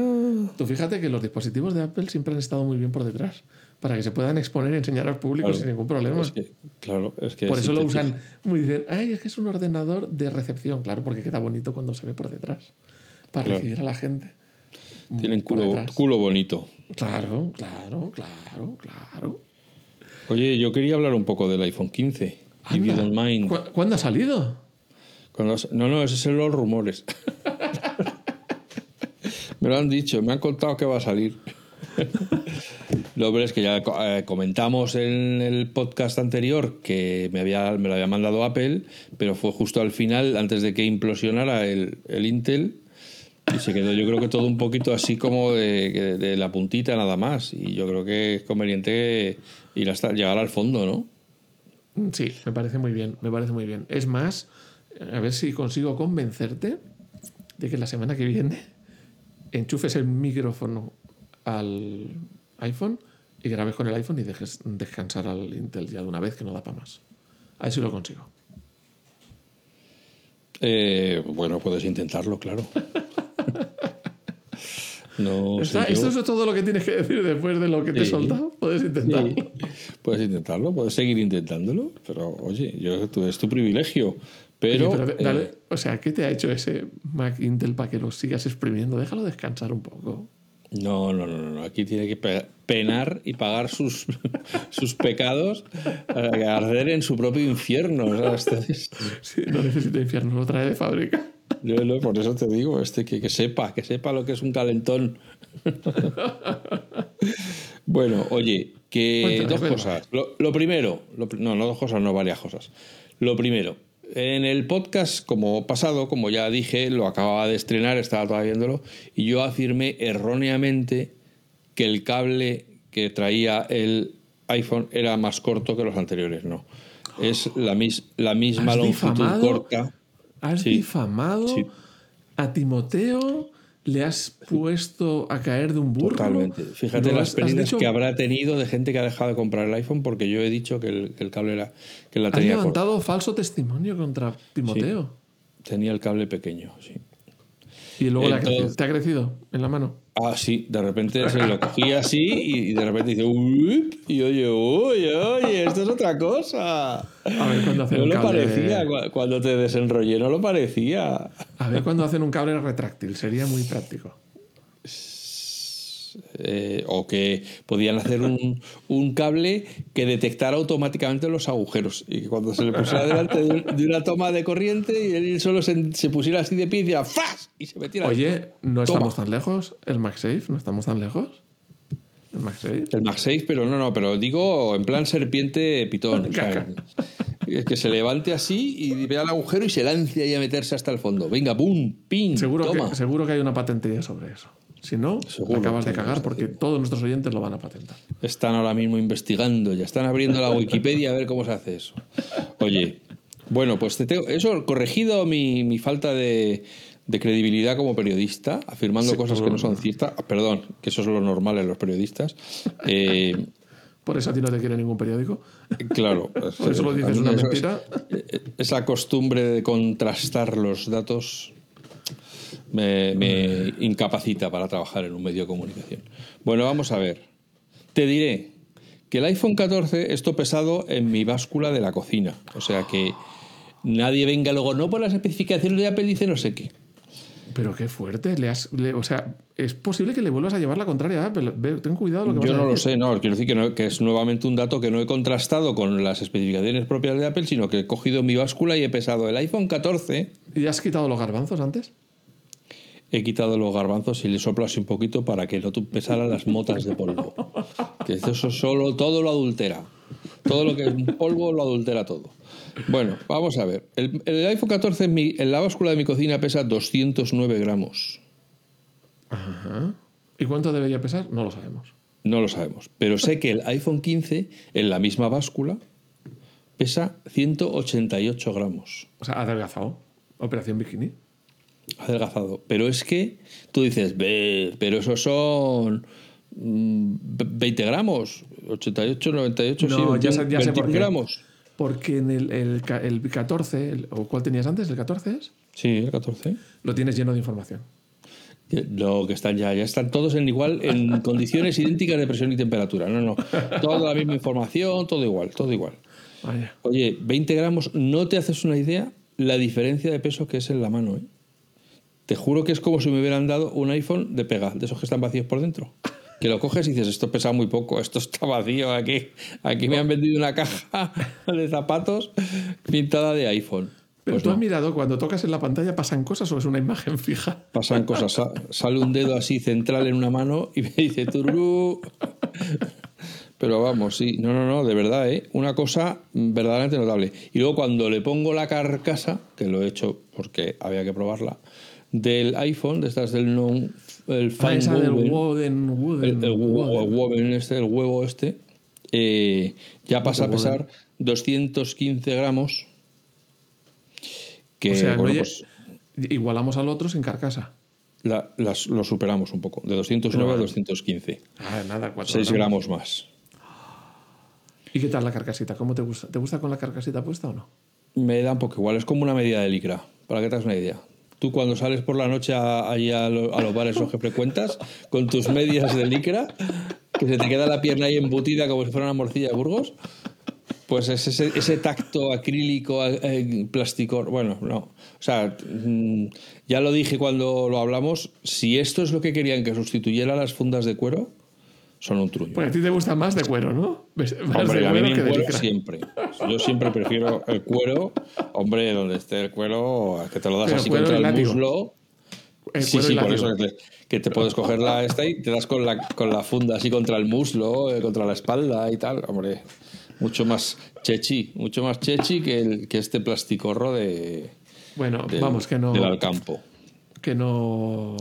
Tú fíjate que los dispositivos de Apple siempre han estado muy bien por detrás. Para que se puedan exponer y enseñar al público Claro. sin ningún problema. Es que, claro, es que. por eso lo usan muy dicen, ay, es que es un ordenador de recepción. Claro, porque queda bonito cuando se ve por detrás. Para Claro. recibir a la gente. Tienen culo bonito. Claro, claro, claro, claro. Oye, yo quería hablar un poco del iPhone 15. If you Anda. don't mind. ¿Cu- ¿Cuándo ha salido? Cuando has- no, no, esos son los rumores. *laughs* Me lo han dicho, me han contado que va a salir. Lo hombre es que ya eh, comentamos en el podcast anterior que me, había, me lo había mandado Apple, pero fue justo al final, antes de que implosionara el, el Intel, y se quedó yo creo que todo un poquito así como de, de la puntita nada más. Y yo creo que es conveniente ir hasta llegar al fondo, ¿no? Sí, me parece muy bien, me parece muy bien. Es más, a ver si consigo convencerte de que la semana que viene enchufes el micrófono al iPhone y grabes con el iPhone y dejes descansar al Intel ya de una vez que no da para más. A ver si lo consigo. Eh, bueno, puedes intentarlo, claro. *laughs* *laughs* no Esto es todo lo que tienes que decir después de lo que te he soltado. Puedes intentarlo. Puedes intentarlo, puedes seguir intentándolo, pero oye, yo, es tu privilegio. Pero, eh, o sea, ¿qué te ha hecho ese Mac Intel para que lo sigas exprimiendo? Déjalo descansar un poco. No, no, no, no. Aquí tiene que penar y pagar sus, *laughs* sus pecados, arder en su propio infierno. Este sí, no necesita infierno, lo trae de fábrica. Yo no, por eso te digo, este que, que sepa, que sepa lo que es un calentón. *laughs* bueno, oye, que dos cosas. Lo, primero, no, no dos cosas, no varias cosas. Lo primero, en el podcast, como pasado, como ya dije, lo acababa de estrenar, estaba todavía viéndolo, y yo afirmé erróneamente que el cable que traía el iPhone era más corto que los anteriores. No. Es la, la misma longitud corta. ¿Has difamado a Timoteo? le has puesto a caer de un burro. Totalmente. Fíjate las pérdidas que habrá tenido de gente que ha dejado de comprar el iPhone porque yo he dicho que el, cable era que la tenía. Has levantado falso testimonio contra Timoteo. tenía el cable pequeño, sí. ¿Y luego te ha crecido en la mano? Ah, sí, de repente se lo cogía así y de repente dice, y oye, oye, oye, esto es otra cosa. A ver cuando hacen no un lo parecía, cuando te desenrollé no lo parecía. A ver cuando hacen un cable retráctil, sería muy práctico. Eh, o que podían hacer un, un, cable que detectara automáticamente los agujeros y que cuando se le pusiera delante de, una toma de corriente y él solo se, se pusiera así de pie y decía ¡Fas! y se metiera. Oye, ¿no estamos tan lejos? ¿El MagSafe? ¿No estamos tan lejos? ¿El MagSafe? El MagSafe, pero no, no, pero digo en plan serpiente pitón. *laughs* que se levante así y vea el agujero y se lance ahí a meterse hasta el fondo. Venga, ¡pum! ¡Pin! Seguro, Que, seguro que hay una patentería sobre eso. Si no, acabas de cagar porque todos nuestros oyentes lo van a patentar. Están ahora mismo investigando, ya están abriendo la Wikipedia a ver cómo se hace eso. Oye, bueno, pues te tengo, eso corregido mi, mi falta de, de, credibilidad como periodista, afirmando cosas que no son ciertas. Ah, perdón, que eso es lo normal en los periodistas. Eh, por eso a ti no te quiere ningún periódico. Claro. *laughs* Por eso lo dices una mentira. esa costumbre de contrastar los datos me, incapacita para trabajar en un medio de comunicación. Bueno, vamos a ver. Te diré que el iPhone 14 esto pesado en mi báscula de la cocina. O sea que nadie venga luego, no por las especificaciones de Apple dice no sé qué. Pero qué fuerte, le has, o sea, es posible que le vuelvas a llevar la contraria a Apple. Ten cuidado lo que Yo no lo sé, no, quiero decir que, que, es nuevamente un dato que no he contrastado con las especificaciones propias de Apple, sino que he cogido mi báscula y he pesado el iPhone 14. ¿Y has quitado los garbanzos antes? He quitado los garbanzos y le soplo así un poquito para que no pesaran las motas de polvo. Que eso solo todo lo adultera. Todo lo que es polvo lo adultera todo. Bueno, vamos a ver. El, iPhone 14 en, en, la báscula de mi cocina pesa 209 gramos. Ajá. ¿Y cuánto debería pesar? No lo sabemos. No lo sabemos. Pero sé que el iPhone 15 en la misma báscula pesa 188 gramos. O sea, adelgazado. Operación bikini adelgazado. Pero es que tú dices, pero esos son 20 mm, gramos, 88, 98, no, sí, ya, ya sé por qué. gramos. Porque en el, el, el 14, ¿o cuál tenías antes? ¿El 14 es? Sí, el 14. Lo tienes lleno de información. No, que están ya, ya están todos en igual, en *laughs* condiciones idénticas de presión y temperatura. No, no. Toda la misma información, todo igual, todo igual. Oye, 20 gramos, no te haces una idea la diferencia de peso que es en la mano, ¿eh? Te juro que es como si me hubieran dado un iPhone de pega, de esos que están vacíos por dentro. Que lo coges y dices, esto pesa muy poco, esto está vacío aquí. Aquí me han vendido una caja *laughs* de zapatos pintada de iPhone. Pero Pues tú has mirado, cuando tocas en la pantalla, ¿pasan cosas o es una imagen *laughs* fija? Pasan cosas. Sa- Sale un dedo así central en una mano y me dice tururú. Pero vamos, sí, no, no, no, de verdad, ¿eh? Una cosa verdaderamente notable. Y luego cuando le pongo la carcasa, que lo he hecho porque había que probarla, del iPhone, de estas del non, el Ah, del Woven, Woden, Woden, el, el Woden. este, el huevo este, eh, ya pasa a pesar 215 gramos. Que, O sea, no bueno, lle- pues igualamos al otro sin carcasa. la- las- lo superamos un poco, de 209 a Pero- 215. Ah, nada, cuatro 6 gramos más. ¿Y qué tal la carcasita? ¿Cómo te gusta? ¿Te gusta con la carcasita puesta o no? Me da un poco igual, es como una medida de licra, para que te hagas una idea. Tú cuando sales por la noche a, lo- a los bares los que frecuentas, con tus medias de licra, que se te queda la pierna ahí embutida como si fuera una morcilla de Burgos, pues es ese, ese tacto acrílico, eh, plástico, bueno, no. O sea, mm, ya lo dije cuando lo hablamos, si esto es lo que querían que sustituyera las fundas de cuero, son un truño. Pues a ti te gusta más de cuero, ¿no? Más Hombre, de a mí que de cuero siempre. Yo siempre prefiero el cuero. Hombre, donde esté el cuero, que te lo das Pero así contra el muslo. El sí, sí, por eso que te, que te puedes coger la esta y te das con la, con la funda así contra el muslo, eh, contra la espalda y tal. Hombre, mucho más chechi, mucho más chechi que, el, que este plasticorro de, Bueno, del- vamos, que no, del Alcampo. Que no.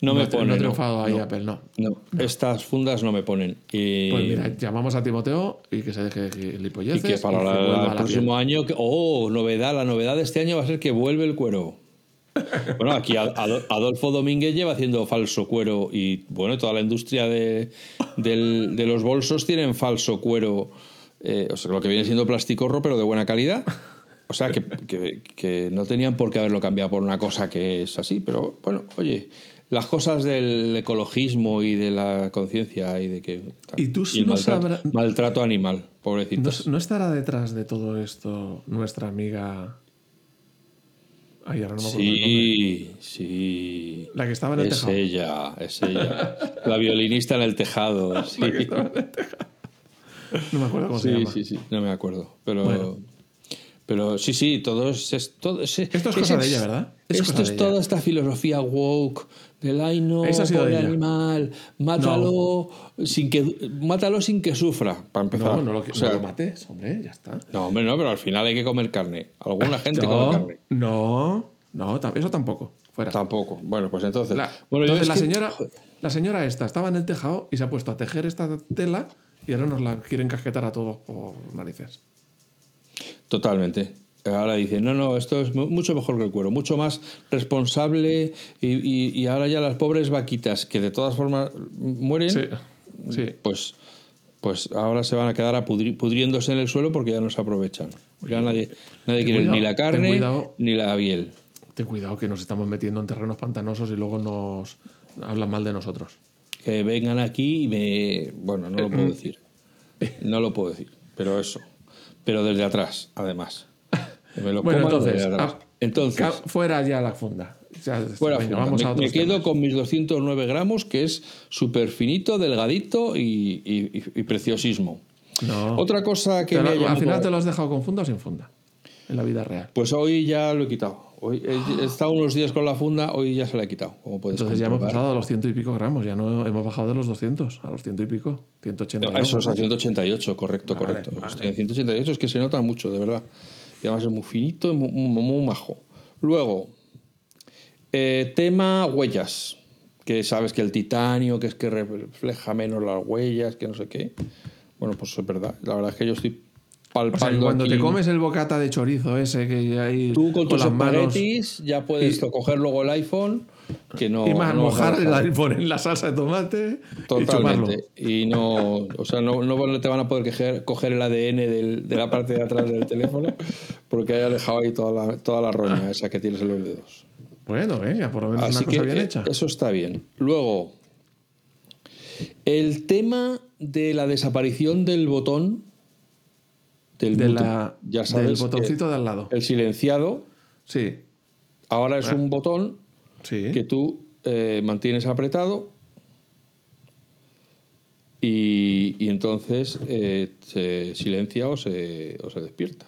No me pone, No ha no, triunfado ahí no. Apple, no. No, estas fundas no me ponen. Y, Pues mira, llamamos a Timoteo y que se deje y gilipolleces. que para y la- que vuelva a el la próximo año, que- oh, novedad, la novedad de este año va a ser que vuelve el cuero. *laughs* Bueno, aquí Ad- Ad- Adolfo Domínguez lleva haciendo falso cuero y bueno, toda la industria de, del- de los bolsos tienen falso cuero, eh, o sea, lo que viene siendo plasticorro, pero de buena calidad. O sea, que, que- que no tenían por qué haberlo cambiado por una cosa que es así, pero bueno, oye, las cosas del ecologismo y de la conciencia y de que... Y tú el no maltrato, sabrás- maltrato animal, ¿No, pobrecitos. no estará detrás de todo esto nuestra amiga. Ay, ahora no me acuerdo. Sí, sí. La que estaba en el es tejado. ella, es ella. *laughs* La violinista en el tejado. Sí, No me acuerdo cómo se sí, llama. sí, sí, no me acuerdo. Pero, Bueno. Pero sí, sí, todo es. es- todo, es- Esto es cosa de ella, ¿verdad? Es esto es toda esta filosofía woke del ay no, pobre animal, mátalo sin que mátalo sin que sufra, para empezar. No, no lo, O sea, no lo mates, hombre, ya está. no, hombre, no, pero al final hay que comer carne. Alguna gente come carne. no, no, eso tampoco. Fuera. Tampoco. Bueno, pues entonces. La, bueno, entonces es la que- señora, la señora esta estaba en el tejado y se ha puesto a tejer esta tela y ahora nos la quieren casquetar a todos por narices. Totalmente. Ahora dicen, no, no, esto es mu- mucho mejor que el cuero, mucho más responsable y, y- y ahora ya las pobres vaquitas que de todas formas mueren, Sí, sí. pues, pues ahora se van a quedar a pudri- pudriéndose en el suelo porque ya no se aprovechan. Ya nadie, nadie quiere cuidado, ni la carne cuidado. ni la piel. Ten cuidado que nos estamos metiendo en terrenos pantanosos y luego nos hablan mal de nosotros. Que vengan aquí y me... Bueno, no lo puedo *clears throat* decir. No lo puedo decir, pero eso. Pero desde atrás, además. Me lo Bueno, entonces, desde atrás. ah, Entonces, Ca- fuera ya la funda. Ya, Fuera venga, funda. vamos me, a me otros quedo con mis 209 gramos, que es súper finito, delgadito y, y- y preciosismo. No. Otra cosa que me lo- al final te lo has dejado con funda o sin funda. En la vida real. Pues hoy ya lo he quitado. Hoy he, he estado unos días con la funda, hoy ya se la he quitado. Como puedes Entonces ya hemos pasado a los ciento y pico gramos. Ya no hemos bajado de los 200 a los ciento y pico. 180 Ah, Eso es a gramos. 188, correcto, Vale, correcto. vale. Estoy en 188, es que se nota mucho, de verdad. Y además es muy finito muy- muy majo. Luego, eh, tema huellas. Que sabes que el titanio, que es que refleja menos las huellas, que no sé qué. Bueno, pues es verdad. La verdad es que yo estoy O sea, cuando aquí- te comes el bocata de chorizo ese que hay Tú con tus las manos ya puedes y- coger luego el iPhone, que no. y más no mojar el iPhone en la salsa de tomate. Totalmente. Y no, o sea, no, no te van a poder coger, coger el ADN del- de la parte de atrás del teléfono porque haya dejado ahí toda la, toda la roña esa que tienes en los dedos. Bueno, venga, por lo menos Así una que cosa bien hecha. eso está bien. Luego, el tema de la desaparición del botón del De mute. la, ya sabes, del botoncito de al lado. el silenciado Sí, ahora es un botón sí. que tú eh, mantienes apretado y, y entonces eh, se silencia o se, o se despierta.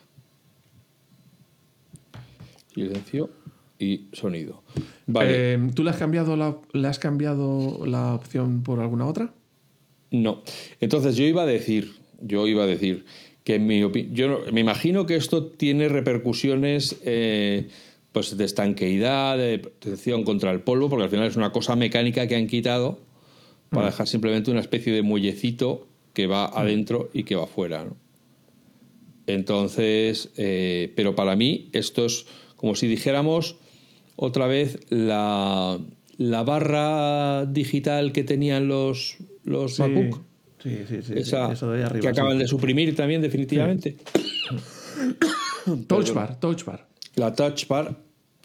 Silencio y sonido. Vale. Eh, ¿Tú le has, cambiado la, le has cambiado la opción por alguna otra? No. Entonces yo iba a decir, yo iba a decir que en mi opi- yo me imagino que esto tiene repercusiones eh, pues de estanqueidad, de protección contra el polvo, porque al final es una cosa mecánica que han quitado para dejar simplemente una especie de muellecito que va adentro y que va afuera. ¿no? Entonces, eh, pero para mí esto es como si dijéramos otra vez la, la barra digital que tenían los, los MacBook. Sí, sí, sí. Esa Eso de ahí arriba. que acaban sí. de suprimir también definitivamente. *coughs* Touch bar, touch bar. La Touch Bar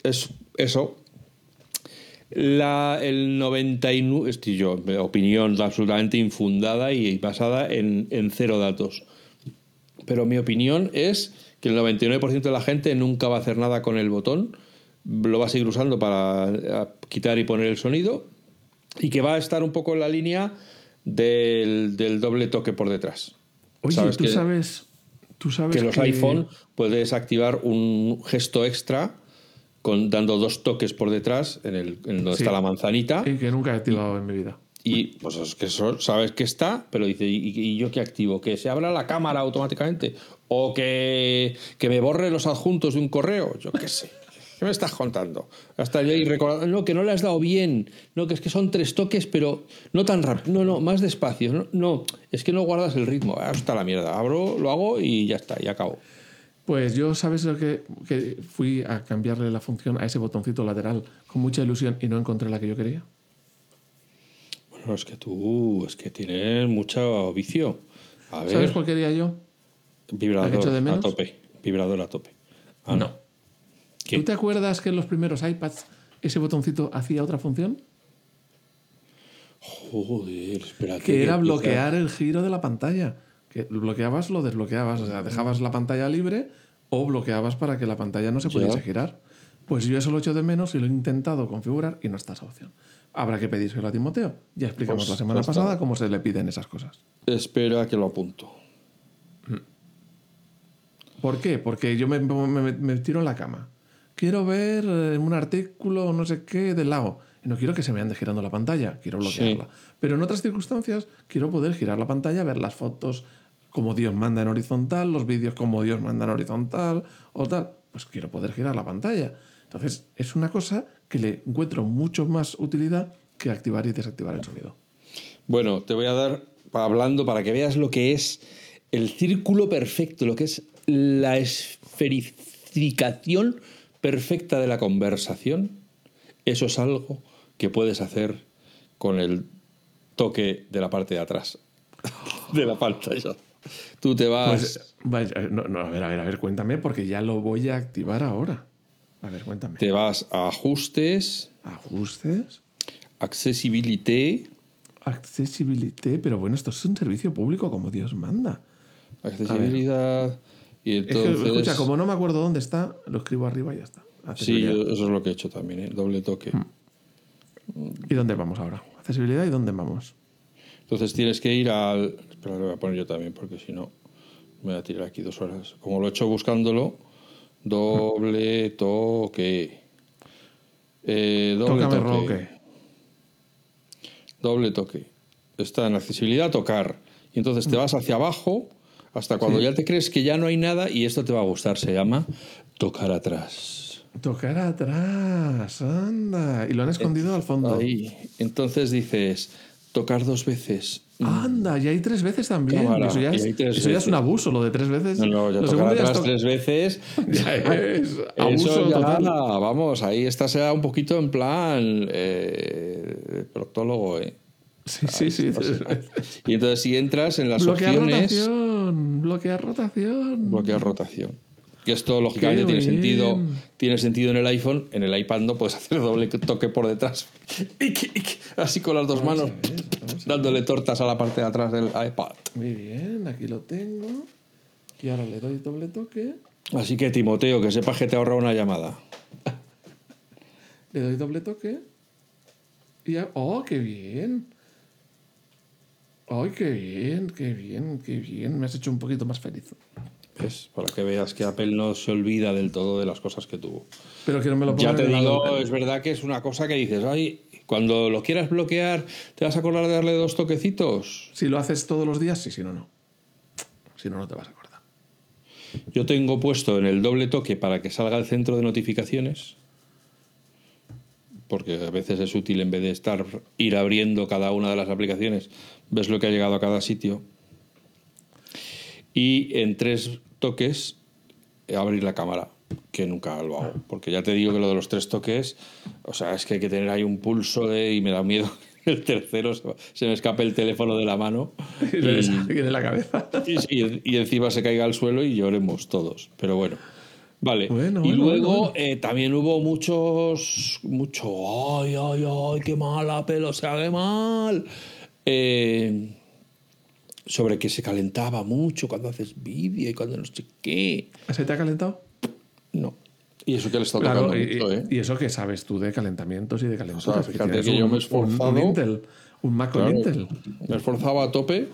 es eso. La, el 99, estoy yo, opinión absolutamente infundada y basada en, en cero datos. Pero mi opinión es que el 99% de la gente nunca va a hacer nada con el botón, lo va a seguir usando para quitar y poner el sonido y que va a estar un poco en la línea del, del doble toque por detrás. Oye, Sabes tú que- sabes. Tú sabes que los iPhone puedes activar un gesto extra con dando dos toques por detrás en el en donde Sí. está la manzanita Y que nunca he activado en mi vida. y pues es que eso sabes que está pero dice ¿y, y yo qué activo? que se abra la cámara automáticamente o que, que me borre los adjuntos de un correo yo qué sé ¿Qué me estás contando? Hasta yo ahí recordando, no, que no le has dado bien, no, que es que son tres toques, pero no tan rápido, no, no, más despacio, no, no, es que no guardas el ritmo, ah, está la mierda, abro, lo hago y ya está, y acabo. Pues yo, ¿sabes lo que, que fui a cambiarle la función a ese botoncito lateral con mucha ilusión y no encontré la que yo quería? Bueno, es que tú, es que tienes mucho vicio. A ver, ¿Sabes cuál quería yo? vibrador ¿la que echo de a tope. Vibrador a tope. Ah, no. ¿Qué? ¿Tú te acuerdas que en los primeros iPads ese botoncito hacía otra función? Joder, espérate. Que era bloquear el giro de la pantalla. Que bloqueabas, lo desbloqueabas. O sea, dejabas la pantalla libre o bloqueabas para que la pantalla no se pudiese Ya. girar. Pues yo eso lo echo de menos y lo he intentado configurar y no está esa opción. Habrá que pedírselo a Timoteo. Ya explicamos Pues la semana está. pasada cómo se le piden esas cosas. Espera que lo apunto. ¿Por qué? Porque yo me, me- me tiro en la cama. Quiero ver eh, un artículo no sé qué del lago. Y no quiero que se me ande girando la pantalla, quiero bloquearla. Pero en otras circunstancias quiero poder girar la pantalla, ver las fotos como Dios manda en horizontal, los vídeos como Dios manda en horizontal o tal. Pues quiero poder girar la pantalla. Entonces es una cosa que le encuentro mucho más utilidad que activar y desactivar el sonido. Bueno, te voy a dar, hablando para que veas lo que es el círculo perfecto, lo que es la esferificación perfecta de la conversación. Eso es algo que puedes hacer con el toque de la parte de atrás *laughs* de la pantalla. Tú te vas. Pues, vaya, no, no, a ver, a ver, a ver, cuéntame, porque ya lo voy a activar ahora. A ver, cuéntame. Te vas a ajustes, Ajustes, accesibilité, accesibilité, pero bueno, esto es un servicio público como Dios manda. accesibilidad. Y Es que, entonces. escucha, como no me acuerdo dónde está, lo escribo arriba y ya está. Sí, yo- eso es lo que he hecho también, ¿eh? doble toque. ¿Y dónde vamos ahora? Accesibilidad y dónde vamos. Entonces tienes que ir al. Espera, lo voy a poner yo también, porque si no, me voy a tirar aquí dos horas. Como lo he hecho buscándolo, doble toque. Eh, doble Tócame toque. roque. Doble toque. Está en accesibilidad, tocar. Y entonces te vas hacia abajo hasta cuando ya te crees que ya no hay nada y esto te va a gustar. Se llama tocar atrás. Tocar atrás, anda. Y lo han escondido al fondo. Ahí. Entonces dices, tocar dos veces. Anda, y hay tres veces también. Cámara, eso ya, es, eso ya es un abuso, lo de tres veces. No, no, ya Lo tocar atrás to- tres veces. *laughs* Ya *laughs* es abuso ya, total. vamos, ahí está sea un poquito en plan eh, proctólogo, ¿eh? Sí, sí, sí. Y entonces si entras en las Bloquear opciones, rotación. Bloquear rotación. bloqueas rotación. Que esto lógicamente tiene sentido, tiene sentido en el iPhone, en el iPad no puedes hacer doble toque por detrás. *laughs* Así con las dos manos, dándole tortas a la parte de atrás del iPad. Muy bien, aquí lo tengo. Y ahora le doy doble toque. Así que Timoteo, que sepas que te ahorra una llamada. *laughs* Le doy doble toque. Y ya- ¡Oh, qué bien! ¡Ay, qué bien, qué bien, qué bien! Me has hecho un poquito más feliz. ¿ves? Para que veas que Apple no se olvida del todo de las cosas que tuvo. Pero que no me lo Ya te digo, es verdad que es una cosa que dices, ay, cuando lo quieras bloquear, ¿te vas a acordar de darle dos toquecitos? Si lo haces todos los días, sí, si no, no. Si no, no te vas a acordar. Yo tengo puesto en el doble toque para que salga el centro de notificaciones, porque a veces es útil en vez de estar ir abriendo cada una de las aplicaciones, ves lo que ha llegado a cada sitio. Y en tres toques abrir la cámara, que nunca lo hago, porque ya te digo que lo de los tres toques, o sea, es que hay que tener ahí un pulso de, y me da miedo *laughs* el tercero se, me escape el teléfono de la mano. *laughs* Y alguien en la cabeza. *laughs* Y, y- y encima se caiga al suelo y lloremos todos. Pero bueno. Vale. Bueno, y bueno, luego bueno, bueno. eh, también hubo muchos. Mucho. Ay, ay, ay, qué mala pelo, sea, qué mal. Eh, sobre que se calentaba mucho cuando haces vídeo y cuando no sé qué. ¿Se te ha calentado? No. Y eso que le está Claro, tocando y, mucho, ¿eh? y eso que sabes tú de calentamientos y de. O sea, fíjate que yo un- me he esforzado. Un, un Intel, un Mac con Claro, Intel. Me esforzaba a tope,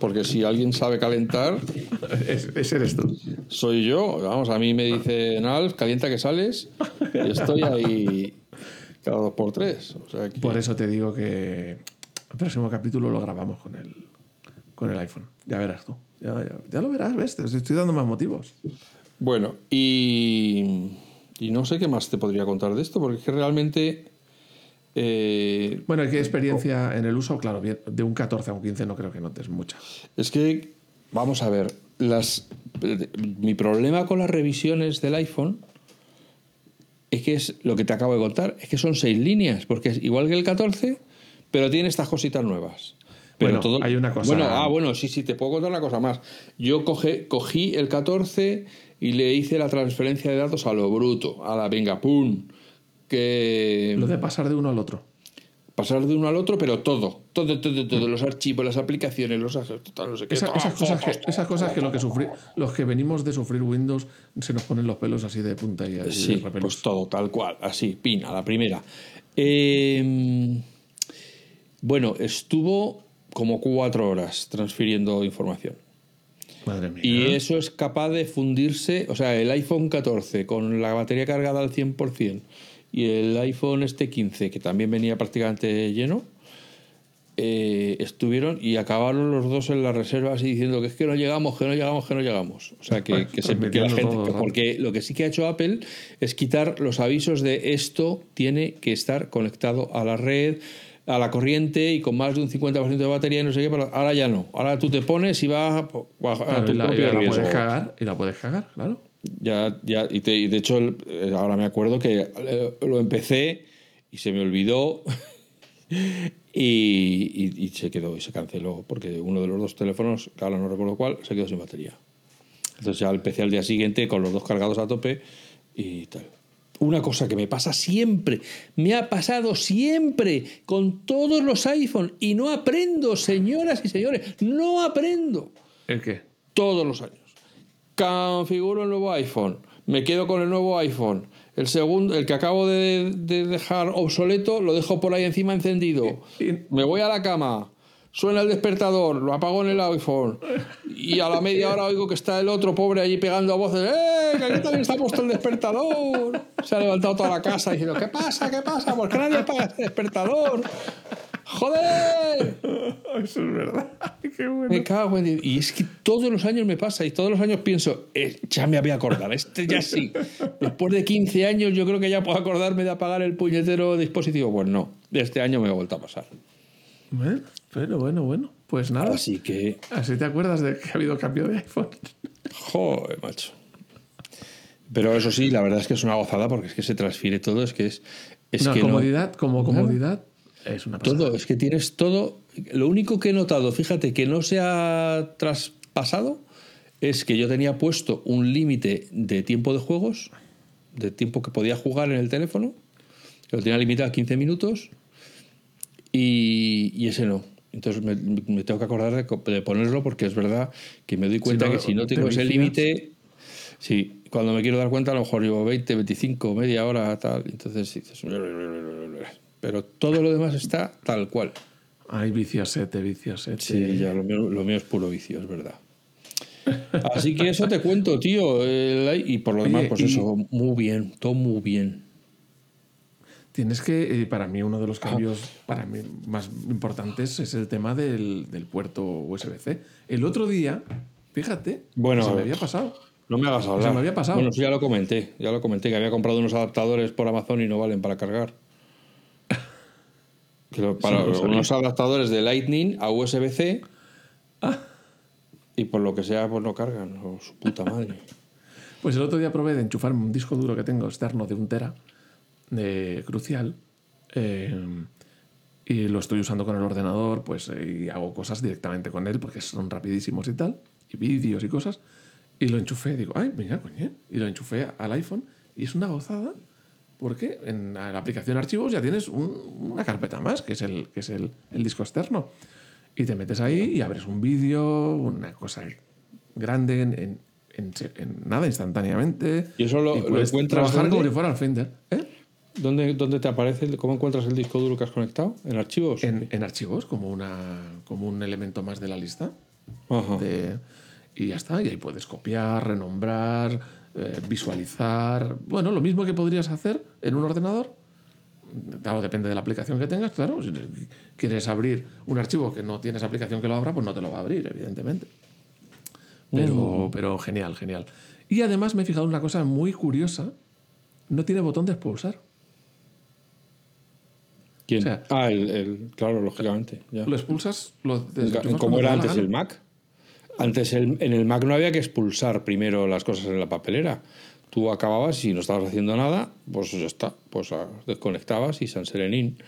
porque si alguien sabe calentar, *laughs* Es- ese eres tú. soy yo. Vamos, a mí me dice Alf, calienta que sales. Y estoy ahí cada dos por tres. O sea que- Por eso te digo que el próximo capítulo lo grabamos con el, con el iPhone. Ya verás tú. Ya, ya- ya lo verás, ¿ves? Te estoy dando más motivos. Bueno, y, y no sé qué más te podría contar de esto, porque es que realmente. Eh, Bueno, ¿y ¿qué experiencia en el uso? Claro, de un 14 a un 15 no creo que notes mucha. es que, vamos a ver, las, mi problema con las revisiones del iPhone es que es lo que te acabo de contar, es que son seis líneas, porque es igual que el 14, pero tiene estas cositas nuevas. Pero Bueno, todo, hay una cosa- Bueno, ah, bueno, sí, sí, te puedo contar una cosa más. Yo coge, cogí el 14 y le hice la transferencia de datos a lo bruto, a la venga, pum. Que Lo de pasar de uno al otro. pasar de uno al otro, pero todo, todo, todo, todo, los archivos, las aplicaciones, los tal, no sé qué. Esa- esas, cosas que, esas cosas que lo que los que venimos de sufrir Windows se nos ponen los pelos así de punta y así Sí, de pues todo, tal cual, así, pin, a la primera. Eh, bueno, estuvo como cuatro horas transfiriendo información. Madre mía. Y eso es capaz de fundirse, o sea, el iPhone 14 con la batería cargada al 100% y el iPhone este 15, que también venía prácticamente lleno, eh, estuvieron y acabaron los dos en las reservas y diciendo que es que no llegamos, que no llegamos, que no llegamos. O sea, que, que se- que la gente... porque lo que sí que ha hecho Apple es quitar los avisos de esto tiene que estar conectado a la red, a la corriente y con más de un 50% de batería y no sé qué, pero ahora ya no. Ahora tú te pones y vas a, a tu y la, y la riesgo. puedes cagar, y la puedes cagar, claro. Ya, ya, y, te- y de hecho, eh, ahora me acuerdo que eh, lo empecé y se me olvidó *laughs* y, y- y se quedó y se canceló porque uno de los dos teléfonos, ahora no recuerdo cuál, se quedó sin batería. Entonces ya empecé al día siguiente con los dos cargados a tope y tal. Una cosa que me pasa siempre, me ha pasado siempre con todos los iPhone y no aprendo, señoras y señores, no aprendo ¿El qué? todos los años. Configuro el nuevo iPhone, me quedo con el nuevo iPhone. El segundo, el que acabo de, de dejar obsoleto, lo dejo por ahí encima encendido. Me voy a la cama, suena el despertador, lo apago en el iPhone. Y a la media hora oigo que está el otro pobre allí pegando a voces. ¡Eh! Que aquí también está puesto el despertador. Se ha levantado toda la casa diciendo: ¿Qué pasa? ¿Qué pasa? ¿Por qué nadie apaga este despertador? ¡Joder! *laughs* Eso es verdad. Qué bueno. Me cago en. Y es que todos los años me pasa y todos los años pienso, eh, ya me había acordado, este ya sí. *laughs* Después de 15 años yo creo que ya puedo acordarme de apagar el puñetero dispositivo. Pues no, este año me ha vuelto a pasar. Bueno, bueno, bueno, bueno. Pues nada. Así que, Así te acuerdas de que ha habido cambio de iPhone. joder, macho. Pero eso sí, la verdad es que es una gozada porque es que se transfiere todo, es que es... es que no- comodidad, como comodidad, es una pasada. Todo, es que tienes todo. Lo único que he notado, fíjate, que no se ha traspasado es que yo tenía puesto un límite de tiempo de juegos, de tiempo que podía jugar en el teléfono, que lo tenía limitado a 15 minutos, y, y ese no. Entonces me, me tengo que acordar de, de ponerlo porque es verdad que me doy cuenta no, que si no te tengo ese límite, sí, cuando me quiero dar cuenta a lo mejor llevo 20, 25, media hora, tal, entonces dices... Pero todo lo demás está tal cual. Ay, viciosete, viciosete. Sí, ya lo mío, lo mío es puro vicio, es verdad. Así que eso te cuento, tío. Y por lo demás, pues eso, muy bien, todo muy bien. Tienes que, eh, para mí, uno de los Ah. cambios para mí más importantes es el tema del, del puerto USB-C. El otro día, fíjate, Bueno, se me había pasado. No me hagas hablar. me había pasado. Bueno, sí, ya lo comenté. Ya lo comenté, que había comprado unos adaptadores por Amazon y no valen para cargar. Lo- para no lo sabía. unos adaptadores de Lightning a USB-C. Ah. Y por lo que sea, pues no cargan. Oh, su puta madre. *laughs* Pues el otro día probé de enchufarme un disco duro que tengo externo de un tera, de crucial, eh, y lo estoy usando con el ordenador, pues eh, y hago cosas directamente con él porque son rapidísimos y tal, y vídeos y cosas, y lo enchufé, digo, ay, mira, coño, y lo enchufé al iPhone, y es una gozada, porque en la aplicación archivos ya tienes un- una carpeta más, que es el, que es el, el disco externo, y te metes ahí y abres un vídeo, una cosa grande en, en- en en nada, instantáneamente. ¿Y eso lo- lo puedes encuentras trabajar como dónde? si fuera el Finder. ¿eh? ¿Dónde, ¿Dónde te aparece? ¿Cómo encuentras el disco duro que has conectado? ¿En archivos? En, en archivos, como, una, como un elemento más de la lista. Ajá. de- y ya está. Y ahí puedes copiar, renombrar, eh, visualizar. Bueno, lo mismo que podrías hacer en un ordenador. Claro, depende de la aplicación que tengas, claro. Si quieres abrir un archivo que no tienes aplicación que lo abra, pues no te lo va a abrir, evidentemente. Pero, pero genial, genial. Y además me he fijado en una cosa muy curiosa. No tiene botón de expulsar. ¿Quién? o sea- ah, el, el- claro, lógicamente. ya. Lo expulsas, lo Como era antes el Mac. Antes en el Mac no había que expulsar primero las cosas en la papelera. Tú acababas y no estabas haciendo nada, pues ya está. Pues desconectabas y San Serenín.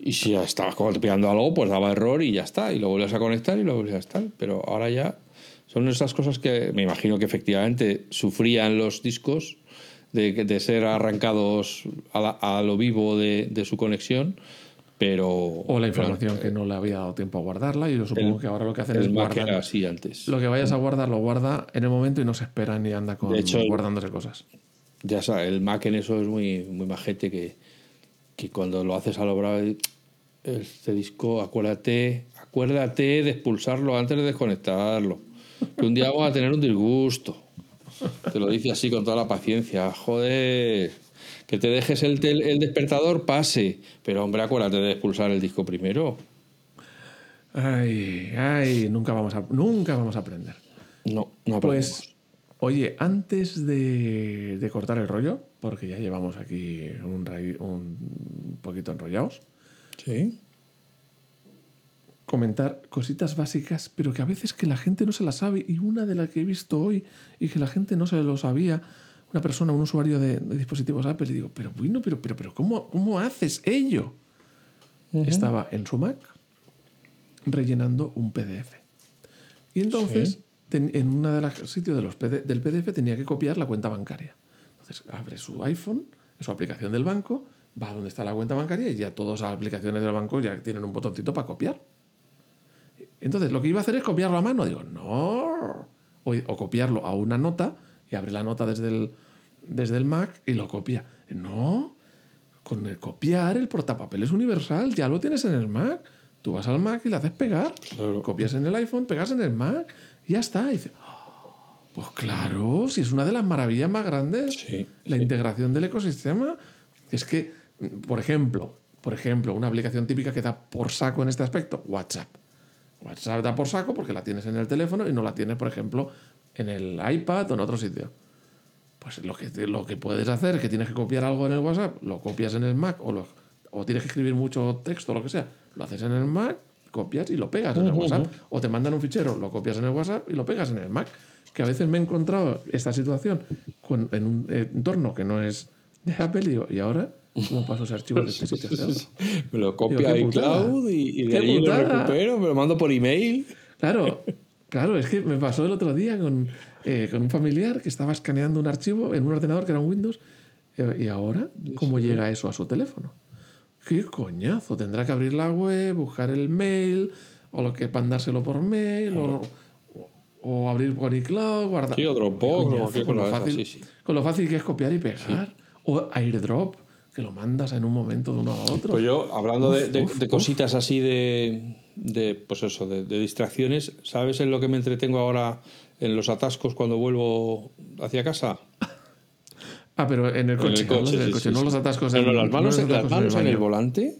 Y si ya estabas copiando algo, pues daba error y ya está. Y lo volvías a conectar y lo volvías a estar. Pero ahora ya son esas cosas que me imagino que efectivamente sufrían los discos de, de ser arrancados a, la- a lo vivo de, de su conexión. Pero. O la información que no le había dado tiempo a guardarla. Y yo supongo El- que ahora lo que hacen es El Mac guardar. así antes. Lo que vayas a guardar, lo guarda en el momento y no se espera ni anda con De hecho, guardándose cosas. Ya sabes, el Mac en eso es muy, muy majete que, que cuando lo haces a lo bravo, este disco, acuérdate, acuérdate de expulsarlo antes de desconectarlo. Que un día vamos a tener un disgusto. Te lo dice así con toda la paciencia. Joder, que te dejes el, tel- el despertador, pase. Pero hombre, acuérdate de expulsar el disco primero. Ay, ay, nunca vamos a, nunca vamos a aprender. No, no Pues, oye, antes de, de cortar el rollo, porque ya llevamos aquí un, un poquito enrollados, Sí. comentar cositas básicas, pero que a veces que la gente no se las sabe. Y una de las que he visto hoy y que la gente no se lo sabía, una persona, un usuario de, de dispositivos Apple, y digo, pero bueno, pero, pero, pero ¿cómo, cómo haces ello? Estaba en su Mac rellenando un PDF. Y entonces, Sí. ten- en uno de los sitios de los PD del PDF tenía que copiar la cuenta bancaria. Entonces, abre su iPhone, su aplicación del banco, va a donde está la cuenta bancaria y ya todas las aplicaciones del banco ya tienen un botoncito para copiar. Entonces, lo que iba a hacer es copiarlo a mano. Digo, no. O, o copiarlo a una nota y abre la nota desde el, desde el Mac y lo copia. No. Con el copiar, el portapapel es universal. Ya lo tienes en el Mac. Tú vas al Mac y le haces pegar. Claro. Copias en el iPhone, pegas en el Mac y ya está. Y dice, "Oh, pues claro, si es una de las maravillas más grandes. Sí, la integración del ecosistema. Es que, por ejemplo, por ejemplo, una aplicación típica que da por saco en este aspecto, WhatsApp. WhatsApp da por saco porque la tienes en el teléfono y no la tienes, por ejemplo, en el iPad o en otro sitio. Pues lo que, lo que puedes hacer es que tienes que copiar algo en el WhatsApp, lo copias en el Mac o, lo- o tienes que escribir mucho texto o lo que sea, lo haces en el Mac, copias y lo pegas en el WhatsApp. O te mandan un fichero, lo copias en el WhatsApp y lo pegas en el Mac. Que a veces me he encontrado esta situación con- en un entorno que no es de Apple y digo, ¿y ahora cómo paso ese archivo de este *laughs* sitio? Me lo copia iCloud y, y de ahí lo putada. recupero, me lo mando por email. Claro, claro, es que me pasó el otro día con, eh, con un familiar que estaba escaneando un archivo en un ordenador que era un Windows. eh, ¿Y ahora cómo llega eso a su teléfono? ¿Qué coñazo? Tendrá que abrir la web, buscar el mail, o lo que mandárselo por mail, o, o abrir por iCloud, guardar. Sí, o Dropbox, Qué o coñazo, cualquier con, lo fácil, sí, sí. con lo fácil que es copiar y pegar. O AirDrop, que lo mandas en un momento de uno a otro. Pues yo, hablando de, de- Uf, de uf. cositas así de, de, pues eso, de, de distracciones. ¿Sabes en lo que me entretengo ahora en los atascos cuando vuelvo hacia casa? Ah, pero en el coche, en el coche, ¿no? En el sí, coche, sí, no sí. los atascos en las manos, no los las atascos en manos en el volante.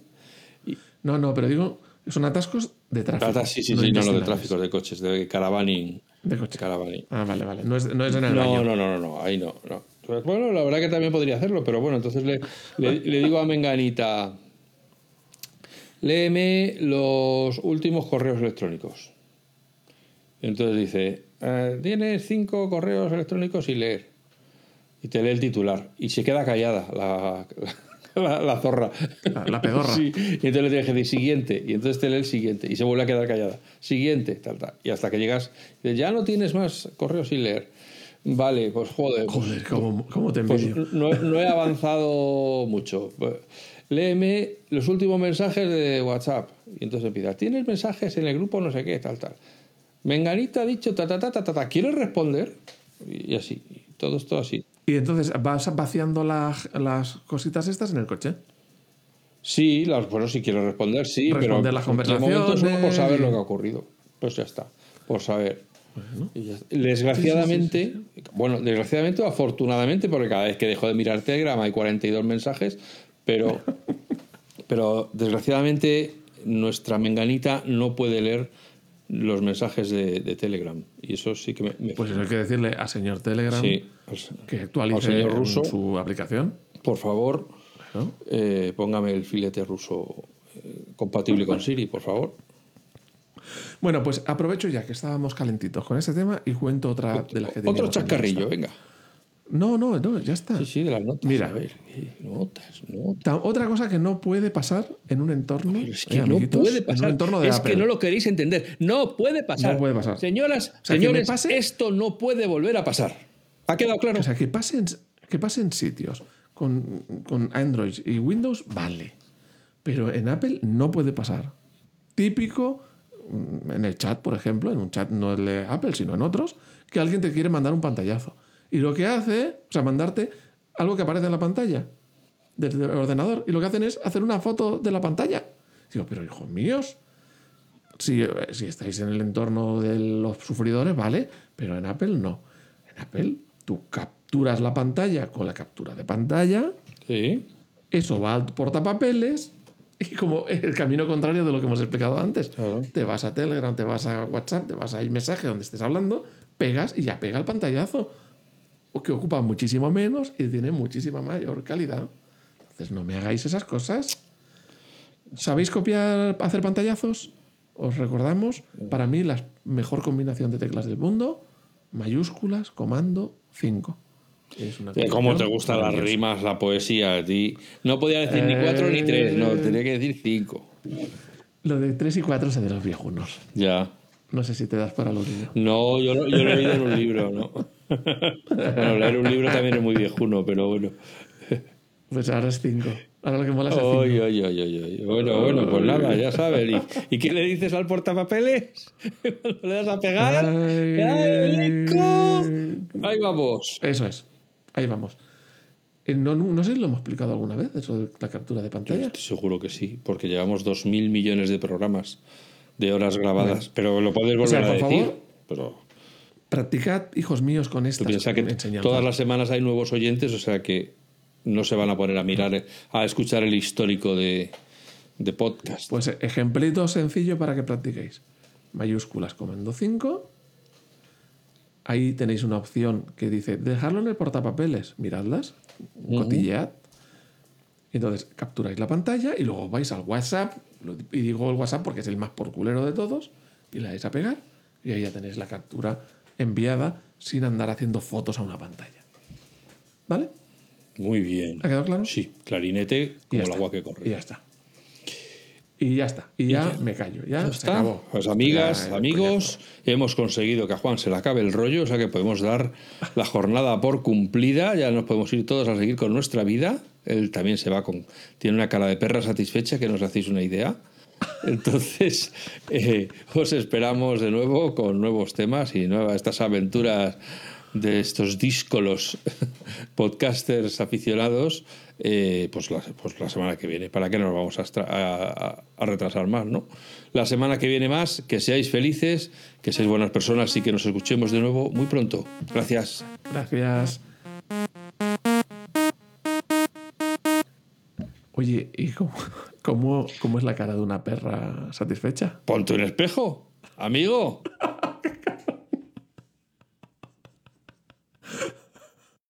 No, no, pero digo, son atascos de tráfico. Trata- sí, sí, no sí, no, no, de tráficos, de coches, de caravaning. De coche. caravaning. Ah, vale, vale. No es, no es en el No, baño. no, no, no, no, ahí no, no. Bueno, la verdad que también podría hacerlo, pero bueno, entonces le, le- le digo a Menganita, léeme los últimos correos electrónicos. Y entonces dice, "Eh, tienes cinco correos electrónicos sin leer. Y te lee el titular. Y se queda callada la, la, la zorra. La, la pedorra. Sí, y entonces le tienes que decir siguiente, y entonces te lee el siguiente, y se vuelve a quedar callada. Siguiente, tal, tal. Y hasta que llegas, ya no tienes más correos sin leer. Vale, pues joder. pues- Joder, cómo, cómo te pues envidio. no, no he avanzado mucho. Pues, Léeme los últimos mensajes de WhatsApp. Y entonces empieza, ¿tienes mensajes en el grupo no sé qué, tal, tal? Menganita ha dicho, ta, ta, ta, ta, ta, ta. ¿quieres responder? Y así, todo esto así. Y entonces vas vaciando la- las cositas estas en el coche. Sí, las, bueno, si quiero responder, sí, Responder pero las de momento solo por conversaciones saber lo que ha ocurrido. Pues ya está, por saber. Desgraciadamente, bueno, desgraciadamente o afortunadamente, porque cada vez que dejo de mirar Telegram hay 42 mensajes, pero, *laughs* pero desgraciadamente nuestra menganita no puede leer los mensajes de, de Telegram. Y eso sí que me... me- Pues eso hay que decirle a señor Telegram pues, que al actualice señor ruso. su aplicación. por favor, eh, póngame el filete ruso eh, compatible con Siri, por favor. Bueno, pues aprovecho ya que estábamos calentitos con este tema y cuento otra de las que Otro chascarrillo, en venga. No, no, no, ya está. Sí, sí, de las notas. Mira. A ver, notas, notas. Ta- Otra cosa que no puede pasar en un entorno. Pero es que eh, no puede En pasar. un entorno de es Apple. que no lo queréis entender. No puede pasar. No puede pasar. Señoras, sea, que me señores, pase- esto no puede volver a pasar. ¿Ha quedado claro? O sea, que pasen, que pasen sitios con, con Android y Windows, vale. Pero en Apple no puede pasar. Típico en el chat, por ejemplo, en un chat no el de Apple, sino en otros, que alguien te quiere mandar un pantallazo. Y lo que hace, o sea, mandarte algo que aparece en la pantalla del del ordenador. Y lo que hacen es hacer una foto de la pantalla. Digo, pero hijos míos, si, eh, si estáis en el entorno de los sufridores, vale, pero en Apple no. En Apple tú capturas la pantalla con la captura de pantalla, Sí. eso va al portapapeles y como el camino contrario de lo que hemos explicado antes. Claro. Te vas a Telegram, te vas a WhatsApp, te vas a mensaje donde estés hablando, pegas y ya pega el pantallazo. O que ocupa muchísimo menos y tiene muchísima mayor calidad. Entonces no me hagáis esas cosas. ¿Sabéis copiar, hacer pantallazos? Os recordamos, para mí la mejor combinación de teclas del mundo, mayúsculas, comando, 5. Es una Eh, ¿Cómo te gustan las rimas, la poesía? a ti? No podía decir ni cuatro ni tres, no, tenía que decir cinco. Lo de 3 y 4 es de los viejunos. Ya. No sé si te das para los niños. No, yo, lo- yo lo he leído en un libro, ¿no? bueno, leer un libro también es muy viejuno, pero bueno. Pues ahora es 5. Ahora lo que mola es 5. Oy, oy, oy. Bueno, bueno, pues nada, ya sabes. ¿Y, y qué le dices al portapapeles? *laughs* Cuando le das a pegar. Ay. ¡Ay! Ahí vamos. Eso es. Ahí vamos. Eh, No, no, no sé si lo hemos explicado alguna vez, eso de la captura de pantalla. Estoy seguro que sí, porque llevamos dos mil millones de programas de horas grabadas. Pero lo puedes volver sea, a decir. favor, pero Practicad, hijos míos, con tú estas piensas que enseñanzas. todas las semanas hay nuevos oyentes, o sea que no se van a poner a mirar, a escuchar el histórico de, de podcast. Pues eh, ejemplito sencillo para que practiquéis. Mayúsculas, comando 5. Ahí tenéis una opción que dice dejarlo en el portapapeles. Miradlas, cotillead. Entonces capturáis la pantalla y luego vais al WhatsApp. Y digo el WhatsApp porque es el más porculero de todos. Y le dais a pegar. Y ahí ya tenéis la captura enviada sin andar haciendo fotos a una pantalla. ¿Vale? Muy bien. ¿Ha quedado claro? Sí, clarinete Y como el agua que Y corre. ya está. Y ya está. Y ya, me callo. Ya, Ya se está. acabó. Pues amigas, Ya, amigos, hemos conseguido que a Juan se le acabe el rollo, o sea que podemos dar la jornada por cumplida, ya nos podemos ir todos a seguir con nuestra vida. Él también se va con. Tiene una cara de perra satisfecha, que nos hacéis una idea. Entonces, *laughs* eh, os esperamos de nuevo con nuevos temas y nuevas estas aventuras de estos díscolos *laughs* podcasters aficionados eh, pues, la, pues la semana que viene. ¿Para qué nos vamos a, a, a, retrasar más, no? La semana que viene más, que seáis felices, que seáis buenas personas y que nos escuchemos de nuevo muy pronto. Gracias. Gracias. Oye, ¿y cómo, cómo, cómo es la cara de una perra satisfecha? Ponte un espejo, amigo.